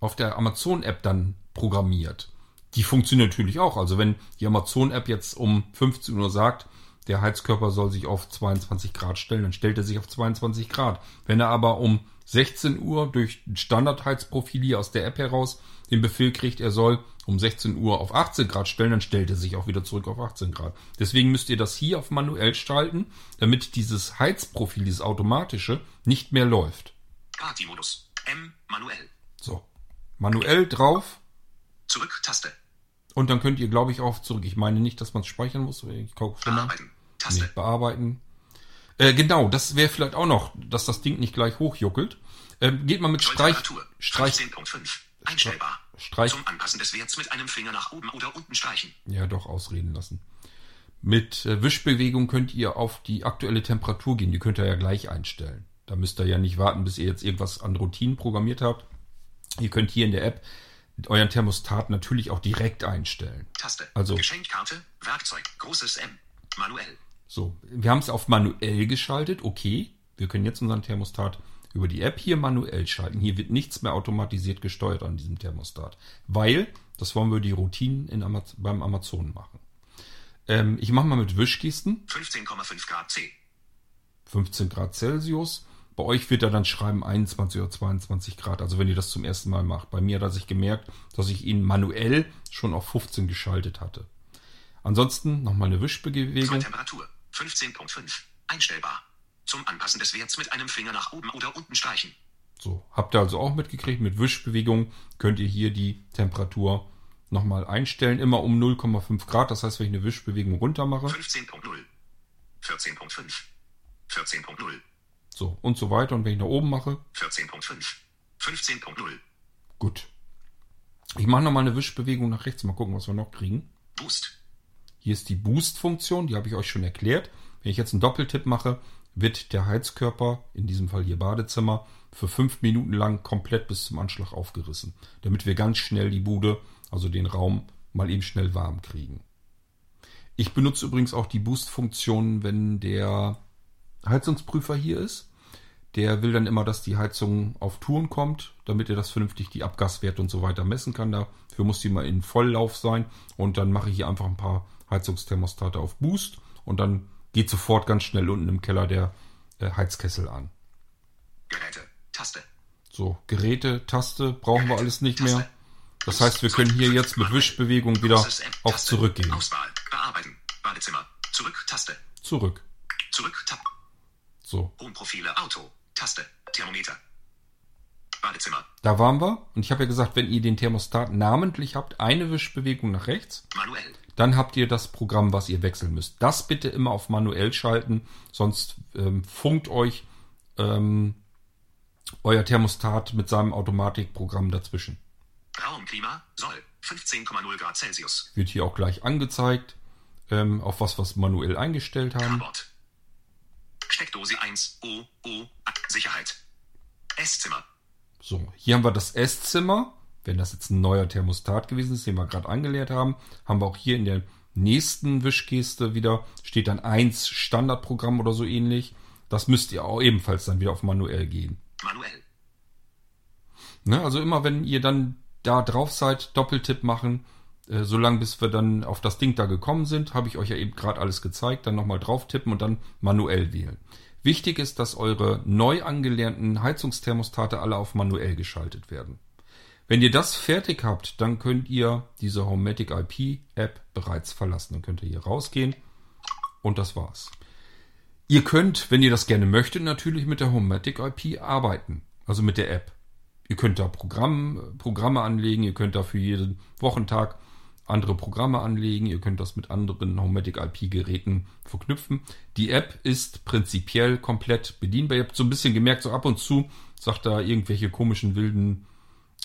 Speaker 1: auf der Amazon-App dann programmiert, die funktioniert natürlich auch. Also wenn die Amazon-App jetzt um 15 Uhr sagt, der Heizkörper soll sich auf 22 Grad stellen, dann stellt er sich auf 22 Grad. Wenn er aber um 16 Uhr durch Standardheizprofil hier aus der App heraus den Befehl kriegt, er soll um 16 Uhr auf 18 Grad stellen, dann stellt er sich auch wieder zurück auf 18 Grad. Deswegen müsst ihr das hier auf manuell schalten, damit dieses Heizprofil, dieses automatische, nicht mehr läuft.
Speaker 2: Partymodus. M. Manuell.
Speaker 1: So. Manuell drauf
Speaker 2: Zurück. Taste.
Speaker 1: und dann könnt ihr, glaube ich, auch zurück. Ich meine nicht, dass man es speichern muss. Ich gucke schon.
Speaker 2: Bearbeiten. Taste.
Speaker 1: bearbeiten. Äh, genau, das wäre vielleicht auch noch, dass das Ding nicht gleich hochjuckelt. Ähm, geht mal mit Streich. Streich,
Speaker 2: 15.5. Einstellbar.
Speaker 1: Streich,
Speaker 2: Zum Anpassen des Werts mit einem Finger nach oben oder unten streichen.
Speaker 1: ja doch, ausreden lassen. Mit äh, Wischbewegung könnt ihr auf die aktuelle Temperatur gehen. Die könnt ihr ja gleich einstellen. Da müsst ihr ja nicht warten, bis ihr jetzt irgendwas an Routinen programmiert habt. Ihr könnt hier in der App euren Thermostat natürlich auch direkt einstellen.
Speaker 2: Taste.
Speaker 1: Also-
Speaker 2: Geschenkkarte. Werkzeug. Großes M. Manuell.
Speaker 1: So, wir haben es auf manuell geschaltet. Okay, wir können jetzt unseren Thermostat über die App hier manuell schalten. Hier wird nichts mehr automatisiert gesteuert an diesem Thermostat, weil das wollen wir die Routinen in Amaz beim Amazon machen. Ähm, ich mache mal mit Wischgesten.
Speaker 2: 15,5 Grad C.
Speaker 1: 15 Grad Celsius. Bei euch wird er dann schreiben 21 oder 22 Grad. Also wenn ihr das zum ersten Mal macht. Bei mir hat er sich gemerkt, dass ich ihn manuell schon auf 15 geschaltet hatte. Ansonsten nochmal eine Wischbewegung.
Speaker 2: Temperatur. 15.5. Einstellbar. Zum Anpassen des Werts mit einem Finger nach oben oder unten streichen.
Speaker 1: So, habt ihr also auch mitgekriegt. Mit Wischbewegung könnt ihr hier die Temperatur nochmal einstellen. Immer um 0,5 Grad. Das heißt, wenn ich eine Wischbewegung runter mache.
Speaker 2: 15.0. 14.5. 14.0.
Speaker 1: So, und so weiter. Und wenn ich nach oben mache,
Speaker 2: 14.5. 15.0.
Speaker 1: gut. Ich mache nochmal eine Wischbewegung nach rechts. Mal gucken, was wir noch kriegen.
Speaker 2: Boost.
Speaker 1: Hier ist die Boost-Funktion, die habe ich euch schon erklärt. Wenn ich jetzt einen Doppeltipp mache, wird der Heizkörper, in diesem Fall hier Badezimmer, für fünf Minuten lang komplett bis zum Anschlag aufgerissen, damit wir ganz schnell die Bude, also den Raum, mal eben schnell warm kriegen. Ich benutze übrigens auch die Boost-Funktion, wenn der Heizungsprüfer hier ist. Der will dann immer, dass die Heizung auf Touren kommt, damit er das vernünftig die Abgaswerte und so weiter messen kann. Dafür muss die mal in Volllauf sein und dann mache ich hier einfach ein paar Heizungsthermostate auf Boost und dann geht sofort ganz schnell unten im Keller der äh, Heizkessel an.
Speaker 2: Geräte. Taste.
Speaker 1: So, Geräte, Taste brauchen wir alles nicht mehr. Das heißt, wir können hier jetzt mit Wischbewegung wieder auf
Speaker 2: Taste.
Speaker 1: zurückgehen.
Speaker 2: Auswahl. Bearbeiten. Badezimmer. Zurück. Taste.
Speaker 1: Zurück.
Speaker 2: Zurück. Tab.
Speaker 1: So,
Speaker 2: Homeprofile. Auto. Taste. Thermometer. Badezimmer.
Speaker 1: da waren wir. Und ich habe ja gesagt, wenn ihr den Thermostat namentlich habt, eine Wischbewegung nach rechts,
Speaker 2: Manuell.
Speaker 1: Dann habt ihr das Programm, was ihr wechseln müsst. Das bitte immer auf manuell schalten, sonst ähm, funkt euch ähm, euer Thermostat mit seinem Automatikprogramm dazwischen.
Speaker 2: Raumklima. Soll. 15,0 Grad Celsius.
Speaker 1: Wird hier auch gleich angezeigt, ähm, auf was wir es manuell eingestellt haben.
Speaker 2: Carport. Steckdose 1. O. O. Sicherheit. Esszimmer.
Speaker 1: So, hier haben wir das Esszimmer. Wenn das jetzt ein neuer Thermostat gewesen ist, den wir gerade angeleert haben, haben wir auch hier in der nächsten Wischgeste wieder, steht dann 1 Standardprogramm oder so ähnlich. Das müsst ihr auch ebenfalls dann wieder auf manuell gehen.
Speaker 2: Manuell.
Speaker 1: Ne? Also immer wenn ihr dann da drauf seid, Doppeltipp machen, äh, solange bis wir dann auf das Ding da gekommen sind, habe ich euch ja eben gerade alles gezeigt, dann nochmal drauf tippen und dann manuell wählen. Wichtig ist, dass eure neu angelernten Heizungsthermostate alle auf manuell geschaltet werden. Wenn ihr das fertig habt, dann könnt ihr diese Homematic IP App bereits verlassen. Dann könnt ihr hier rausgehen und das war's. Ihr könnt, wenn ihr das gerne möchtet, natürlich mit der Homematic IP arbeiten, also mit der App. Ihr könnt da Programm, Programme anlegen, ihr könnt da für jeden Wochentag andere Programme anlegen, ihr könnt das mit anderen Homematic IP-Geräten verknüpfen. Die App ist prinzipiell komplett bedienbar. Ihr habt so ein bisschen gemerkt, so ab und zu sagt da irgendwelche komischen wilden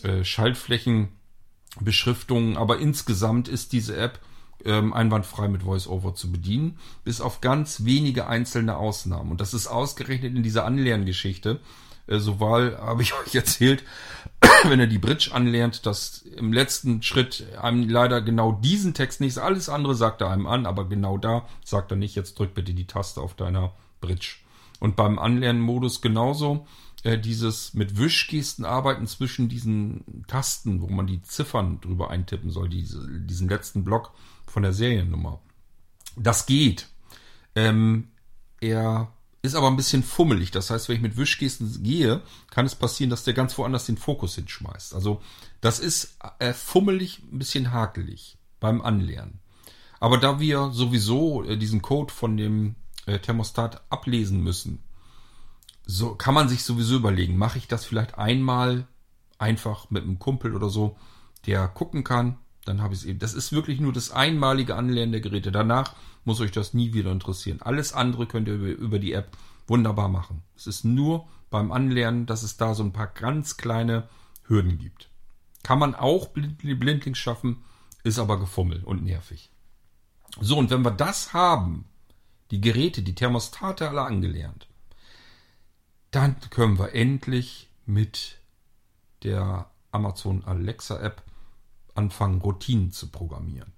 Speaker 1: äh, Schaltflächenbeschriftungen, aber insgesamt ist diese App ähm, einwandfrei mit VoiceOver zu bedienen, bis auf ganz wenige einzelne Ausnahmen. Und das ist ausgerechnet in dieser Anlerngeschichte. Äh, sowohl habe ich euch erzählt, wenn er die Bridge anlernt, dass im letzten Schritt einem leider genau diesen Text nicht, alles andere sagt er einem an, aber genau da sagt er nicht, jetzt drück bitte die Taste auf deiner Bridge. Und beim Anlernmodus genauso, äh, dieses mit Wischgesten arbeiten zwischen diesen Tasten, wo man die Ziffern drüber eintippen soll, diese, diesen letzten Block von der Seriennummer. Das geht. Ähm, er ist aber ein bisschen fummelig. Das heißt, wenn ich mit Wischgesten gehe, kann es passieren, dass der ganz woanders den Fokus hinschmeißt. Also das ist äh, fummelig, ein bisschen hakelig beim Anlernen. Aber da wir sowieso äh, diesen Code von dem äh, Thermostat ablesen müssen, so kann man sich sowieso überlegen, mache ich das vielleicht einmal einfach mit einem Kumpel oder so, der gucken kann, dann habe ich es eben. Das ist wirklich nur das einmalige Anlernen der Geräte. Danach muss euch das nie wieder interessieren. Alles andere könnt ihr über, die App wunderbar machen. Es ist nur beim Anlernen, dass es da so ein paar ganz kleine Hürden gibt. Kann man auch blind, blindlings schaffen, ist aber gefummelt und nervig. So, und wenn wir das haben, die Geräte, die Thermostate alle angelernt, dann können wir endlich mit der Amazon Alexa App anfangen, Routinen zu programmieren.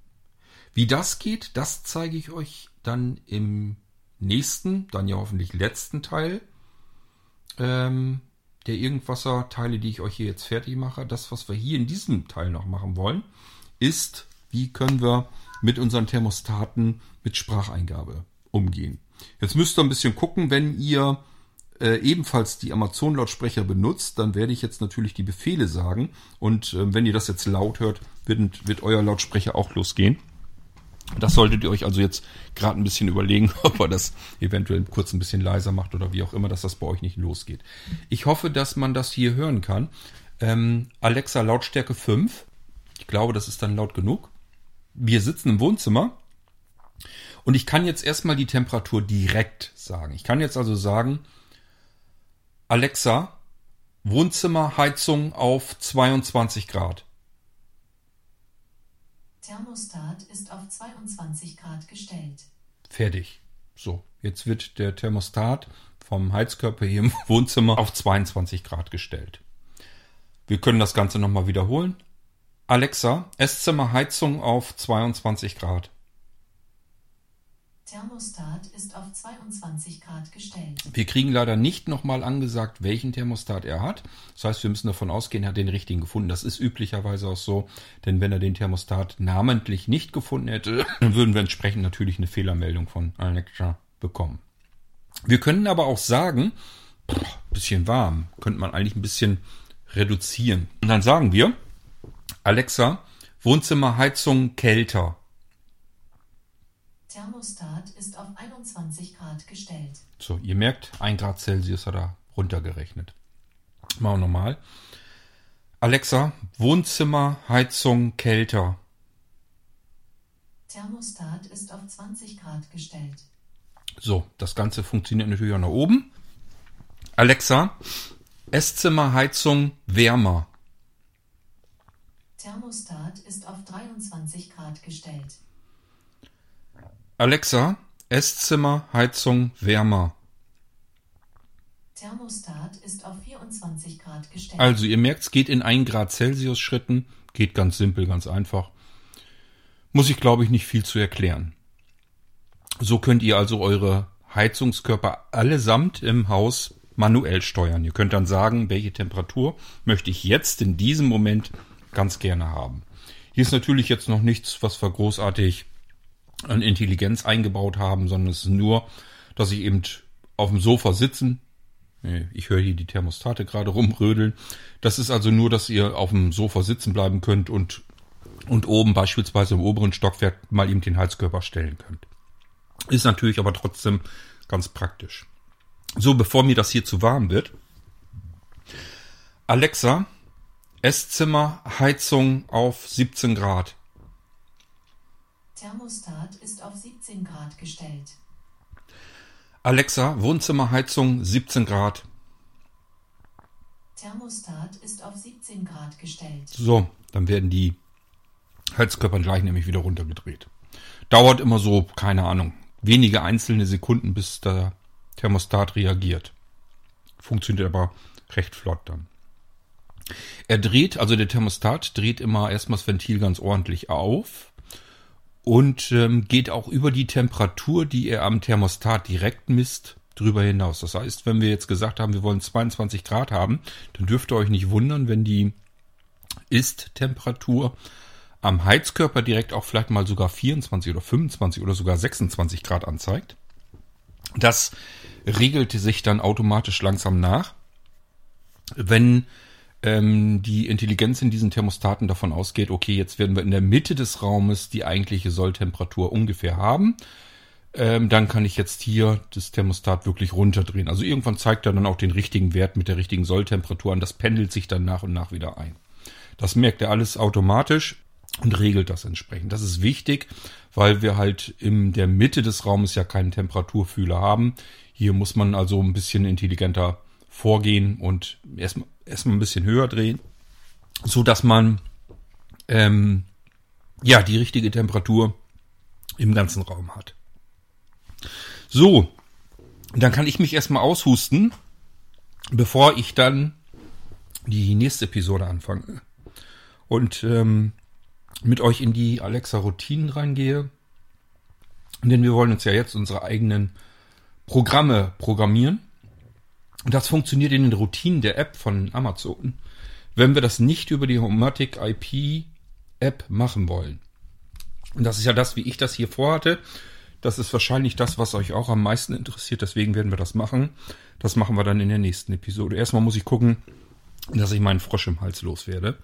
Speaker 1: Wie das geht, das zeige ich euch dann im nächsten, dann ja hoffentlich letzten Teil ähm, der Irgendwasser-Teile, die ich euch hier jetzt fertig mache. Das, was wir hier in diesem Teil noch machen wollen, ist, wie können wir mit unseren Thermostaten mit Spracheingabe umgehen. Jetzt müsst ihr ein bisschen gucken, wenn ihr äh, ebenfalls die Amazon-Lautsprecher benutzt, dann werde ich jetzt natürlich die Befehle sagen. Und äh, wenn ihr das jetzt laut hört, wird, wird euer Lautsprecher auch losgehen. Das solltet ihr euch also jetzt gerade ein bisschen überlegen, ob er das eventuell kurz ein bisschen leiser macht oder wie auch immer, dass das bei euch nicht losgeht. Ich hoffe, dass man das hier hören kann. Ähm, Alexa Lautstärke 5. Ich glaube, das ist dann laut genug. Wir sitzen im Wohnzimmer und ich kann jetzt erstmal die Temperatur direkt sagen. Ich kann jetzt also sagen, Alexa, Wohnzimmerheizung auf 22 Grad.
Speaker 3: Thermostat ist auf 22 Grad gestellt.
Speaker 1: Fertig. So, jetzt wird der Thermostat vom Heizkörper hier im Wohnzimmer auf 22 Grad gestellt. Wir können das Ganze nochmal wiederholen. Alexa, Esszimmerheizung auf 22 Grad.
Speaker 3: Thermostat ist auf 22 Grad gestellt.
Speaker 1: Wir kriegen leider nicht nochmal angesagt, welchen Thermostat er hat. Das heißt, wir müssen davon ausgehen, er hat den richtigen gefunden. Das ist üblicherweise auch so, denn wenn er den Thermostat namentlich nicht gefunden hätte, dann würden wir entsprechend natürlich eine Fehlermeldung von Alexa bekommen. Wir können aber auch sagen, boah, bisschen warm, könnte man eigentlich ein bisschen reduzieren. Und dann sagen wir, Alexa, Wohnzimmerheizung kälter.
Speaker 3: Thermostat ist auf 21 Grad gestellt.
Speaker 1: So, ihr merkt, 1 Grad Celsius hat er runtergerechnet. Machen wir nochmal. Alexa, Wohnzimmerheizung kälter.
Speaker 3: Thermostat ist auf 20 Grad gestellt.
Speaker 1: So, das Ganze funktioniert natürlich auch nach oben. Alexa, Esszimmerheizung wärmer.
Speaker 3: Thermostat ist auf 23 Grad gestellt.
Speaker 1: Alexa, Esszimmer, Heizung wärmer.
Speaker 3: Thermostat ist auf 24 Grad gestellt.
Speaker 1: Also ihr merkt, es geht in 1 Grad Celsius Schritten. Geht ganz simpel, ganz einfach. Muss ich, glaube ich, nicht viel zu erklären. So könnt ihr also eure Heizungskörper allesamt im Haus manuell steuern. Ihr könnt dann sagen, welche Temperatur möchte ich jetzt in diesem Moment ganz gerne haben. Hier ist natürlich jetzt noch nichts, was wir großartig an Intelligenz eingebaut haben, sondern es ist nur, dass ich eben auf dem Sofa sitzen. Ich höre hier die Thermostate gerade rumrödeln. Das ist also nur, dass ihr auf dem Sofa sitzen bleiben könnt und, und oben beispielsweise im oberen Stockwerk mal eben den Heizkörper stellen könnt. Ist natürlich aber trotzdem ganz praktisch. So, bevor mir das hier zu warm wird. Alexa, Esszimmer, Heizung auf 17 Grad.
Speaker 3: Thermostat ist auf 17 Grad gestellt.
Speaker 1: Alexa, Wohnzimmerheizung 17 Grad.
Speaker 3: Thermostat ist auf 17 Grad gestellt.
Speaker 1: So, dann werden die Heizkörper gleich nämlich wieder runtergedreht. Dauert immer so, keine Ahnung, wenige einzelne Sekunden, bis der Thermostat reagiert. Funktioniert aber recht flott dann. Er dreht, also der Thermostat dreht immer erstmal das Ventil ganz ordentlich auf und ähm, geht auch über die Temperatur, die er am Thermostat direkt misst, drüber hinaus. Das heißt, wenn wir jetzt gesagt haben, wir wollen 22 Grad haben, dann dürft ihr euch nicht wundern, wenn die Ist-Temperatur am Heizkörper direkt auch vielleicht mal sogar 24 oder 25 oder sogar 26 Grad anzeigt. Das regelt sich dann automatisch langsam nach. Wenn ähm, die Intelligenz in diesen Thermostaten davon ausgeht, okay, jetzt werden wir in der Mitte des Raumes die eigentliche Solltemperatur ungefähr haben. Ähm, dann kann ich jetzt hier das Thermostat wirklich runterdrehen. Also irgendwann zeigt er dann auch den richtigen Wert mit der richtigen Solltemperatur an. Das pendelt sich dann nach und nach wieder ein. Das merkt er alles automatisch und regelt das entsprechend. Das ist wichtig, weil wir halt in der Mitte des Raumes ja keinen Temperaturfühler haben. Hier muss man also ein bisschen intelligenter vorgehen und erstmal erstmal ein bisschen höher drehen, so dass man ähm, ja die richtige Temperatur im ganzen Raum hat. So, dann kann ich mich erstmal aushusten, bevor ich dann die nächste Episode anfange und ähm, mit euch in die Alexa-Routinen reingehe. Denn wir wollen uns ja jetzt unsere eigenen Programme programmieren. Und das funktioniert in den Routinen der App von Amazon, wenn wir das nicht über die Homatic IP App machen wollen. Und das ist ja das, wie ich das hier vorhatte. Das ist wahrscheinlich das, was euch auch am meisten interessiert. Deswegen werden wir das machen. Das machen wir dann in der nächsten Episode. Erstmal muss ich gucken, dass ich meinen Frosch im Hals loswerde.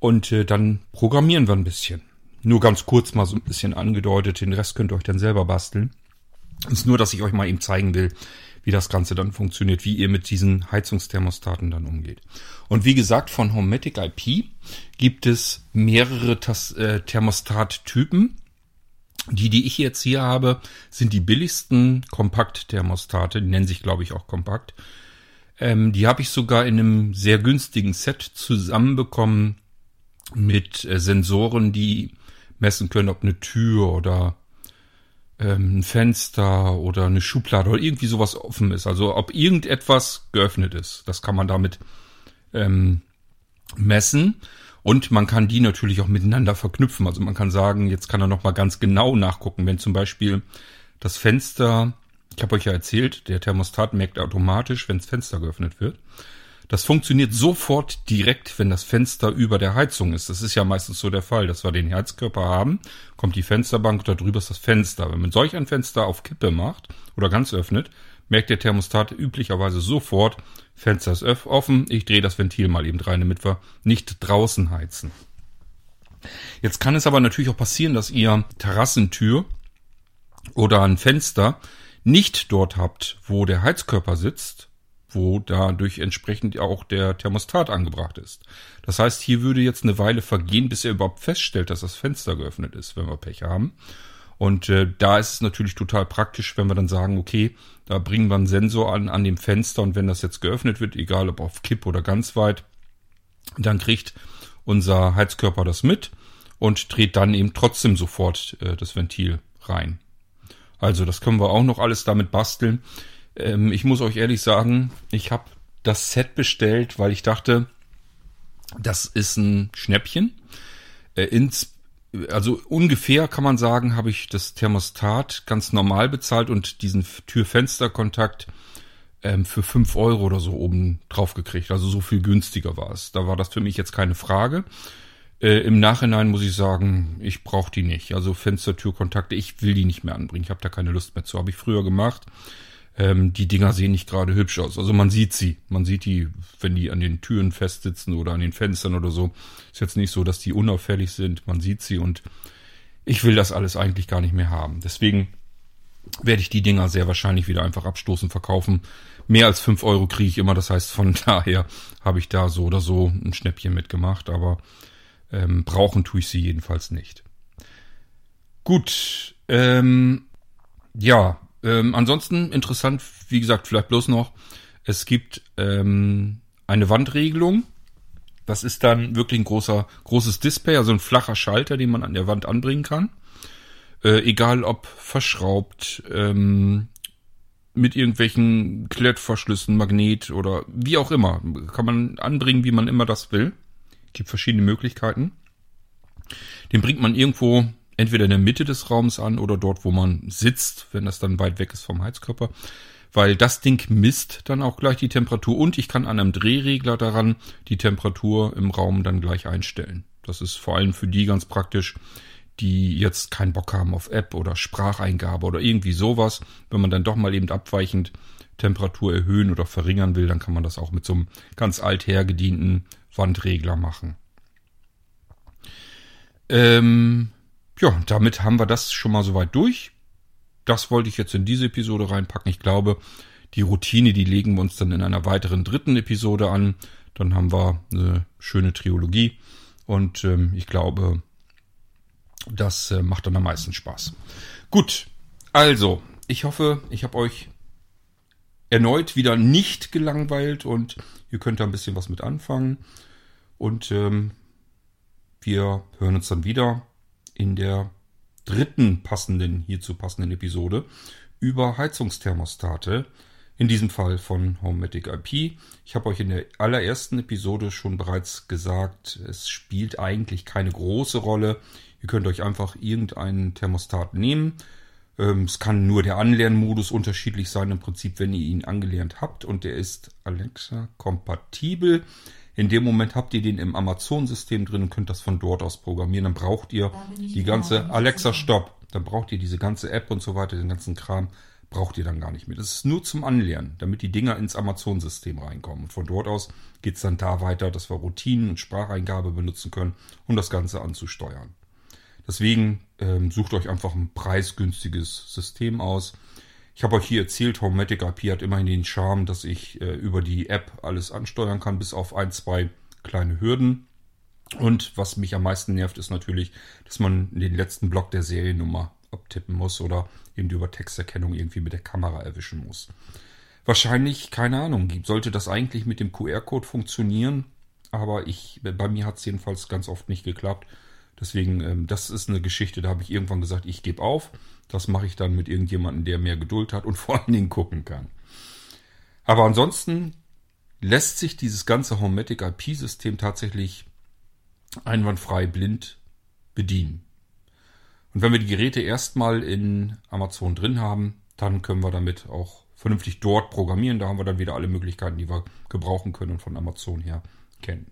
Speaker 1: Und äh, dann programmieren wir ein bisschen. Nur ganz kurz mal so ein bisschen angedeutet. Den Rest könnt ihr euch dann selber basteln. Ist nur, dass ich euch mal eben zeigen will, wie das Ganze dann funktioniert, wie ihr mit diesen Heizungsthermostaten dann umgeht. Und wie gesagt, von Homematic IP gibt es mehrere äh, Thermostattypen. Die, die ich jetzt hier habe, sind die billigsten Kompakt-Thermostate. Die nennen sich, glaube ich, auch Kompakt. Ähm, die habe ich sogar in einem sehr günstigen Set zusammenbekommen mit äh, Sensoren, die messen können, ob eine Tür oder ähm, ein Fenster oder eine Schublade oder irgendwie sowas offen ist. Also ob irgendetwas geöffnet ist. Das kann man damit ähm, messen. Und man kann die natürlich auch miteinander verknüpfen. Also man kann sagen, jetzt kann er nochmal ganz genau nachgucken, wenn zum Beispiel das Fenster, ich habe euch ja erzählt, der Thermostat merkt automatisch, wenn das Fenster geöffnet wird. Das funktioniert sofort direkt, wenn das Fenster über der Heizung ist. Das ist ja meistens so der Fall, dass wir den Heizkörper haben, kommt die Fensterbank und darüber ist das Fenster. Wenn man solch ein Fenster auf Kippe macht oder ganz öffnet, merkt der Thermostat üblicherweise sofort, Fenster ist offen, ich drehe das Ventil mal eben rein, damit wir nicht draußen heizen. Jetzt kann es aber natürlich auch passieren, dass ihr Terrassentür oder ein Fenster nicht dort habt, wo der Heizkörper sitzt, wo dadurch entsprechend auch der Thermostat angebracht ist. Das heißt, hier würde jetzt eine Weile vergehen, bis er überhaupt feststellt, dass das Fenster geöffnet ist, wenn wir Pech haben. Und äh, da ist es natürlich total praktisch, wenn wir dann sagen, okay, da bringen wir einen Sensor an, an dem Fenster und wenn das jetzt geöffnet wird, egal ob auf Kipp oder ganz weit, dann kriegt unser Heizkörper das mit und dreht dann eben trotzdem sofort äh, das Ventil rein. Also das können wir auch noch alles damit basteln. Ähm, ich muss euch ehrlich sagen, ich habe das Set bestellt, weil ich dachte, das ist ein Schnäppchen. Äh, ins also ungefähr kann man sagen, habe ich das Thermostat ganz normal bezahlt und diesen Tür-Fenster-Kontakt ähm, für fünf Euro oder so oben drauf gekriegt. Also so viel günstiger war es. Da war das für mich jetzt keine Frage. Äh, Im Nachhinein muss ich sagen, ich brauche die nicht. Also Fenster-Tür-Kontakte, ich will die nicht mehr anbringen. Ich habe da keine Lust mehr zu. Habe ich früher gemacht. Ähm, die Dinger sehen nicht gerade hübsch aus. Also man sieht sie. Man sieht die, wenn die an den Türen festsitzen oder an den Fenstern oder so. Ist jetzt nicht so, dass die unauffällig sind. Man sieht sie und ich will das alles eigentlich gar nicht mehr haben. Deswegen werde ich die Dinger sehr wahrscheinlich wieder einfach abstoßen, verkaufen. Mehr als fünf Euro kriege ich immer. Das heißt, von daher habe ich da so oder so ein Schnäppchen mitgemacht. Aber ähm, brauchen tue ich sie jedenfalls nicht. Gut. Ähm, ja, ähm, ansonsten interessant, wie gesagt, vielleicht bloß noch, es gibt ähm, eine Wandregelung. Das ist dann wirklich ein großer, großes Display, also ein flacher Schalter, den man an der Wand anbringen kann. Äh, egal ob verschraubt, ähm, mit irgendwelchen Klettverschlüssen, Magnet oder wie auch immer. Kann man anbringen, wie man immer das will. Gibt verschiedene Möglichkeiten. Den bringt man irgendwo entweder in der Mitte des Raums an oder dort, wo man sitzt, wenn das dann weit weg ist vom Heizkörper. Weil das Ding misst dann auch gleich die Temperatur und ich kann an einem Drehregler daran die Temperatur im Raum dann gleich einstellen. Das ist vor allem für die ganz praktisch, die jetzt keinen Bock haben auf App oder Spracheingabe oder irgendwie sowas. Wenn man dann doch mal eben abweichend Temperatur erhöhen oder verringern will, dann kann man das auch mit so einem ganz althergedienten Wandregler machen. Ähm, ja, damit haben wir das schon mal soweit durch. Das wollte ich jetzt in diese Episode reinpacken. Ich glaube, die Routine, die legen wir uns dann in einer weiteren dritten Episode an. Dann haben wir eine schöne Triologie. Und ähm, ich glaube, das äh, macht dann am meisten Spaß. Gut, also, ich hoffe, ich habe euch erneut wieder nicht gelangweilt und ihr könnt da ein bisschen was mit anfangen. Und ähm, wir hören uns dann wieder in der dritten passenden, hierzu passenden Episode über Heizungsthermostate. In diesem Fall von Homematic IP. Ich habe euch in der allerersten Episode schon bereits gesagt, es spielt eigentlich keine große Rolle. Ihr könnt euch einfach irgendeinen Thermostat nehmen. Ähm, es kann nur der Anlernmodus unterschiedlich sein, im Prinzip, wenn ihr ihn angelernt habt und der ist Alexa kompatibel. In dem Moment habt ihr den im Amazon-System drin und könnt das von dort aus programmieren. Dann braucht ihr die ganze Alexa Stopp. Dann braucht ihr diese ganze App und so weiter, den ganzen Kram braucht ihr dann gar nicht mehr. Das ist nur zum Anlernen, damit die Dinger ins Amazon-System reinkommen. Und von dort aus geht es dann da weiter, dass wir Routinen und Spracheingabe benutzen können, um das Ganze anzusteuern. Deswegen ähm, sucht euch einfach ein preisgünstiges System aus. Ich habe euch hier erzählt, Homematic IP hat immerhin den Charme, dass ich äh, über die App alles ansteuern kann, bis auf ein, zwei kleine Hürden. Und was mich am meisten nervt, ist natürlich, dass man den letzten Block der Seriennummer abtippen muss oder eben über Texterkennung irgendwie mit der Kamera erwischen muss. Wahrscheinlich, keine Ahnung, sollte das eigentlich mit dem QR-Code funktionieren, aber ich, bei mir hat es jedenfalls ganz oft nicht geklappt. Deswegen, ähm, das ist eine Geschichte, da habe ich irgendwann gesagt, ich gebe auf. Das mache ich dann mit irgendjemandem, der mehr Geduld hat und vor allen Dingen gucken kann. Aber ansonsten lässt sich dieses ganze Homematic IP-System tatsächlich einwandfrei blind bedienen. Und wenn wir die Geräte erstmal in Amazon drin haben, dann können wir damit auch vernünftig dort programmieren. Da haben wir dann wieder alle Möglichkeiten, die wir gebrauchen können und von Amazon her kennen.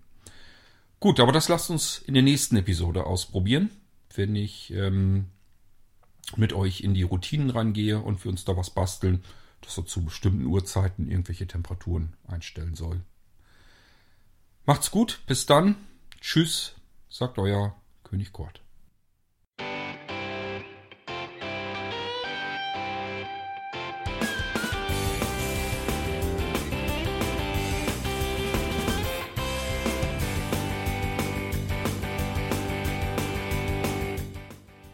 Speaker 1: Gut, aber das lasst uns in der nächsten Episode ausprobieren, wenn ich ähm, mit euch in die Routinen rangehe und wir uns da was basteln, dass er zu bestimmten Uhrzeiten irgendwelche Temperaturen einstellen soll. Macht's gut, bis dann. Tschüss, sagt euer König Kurt.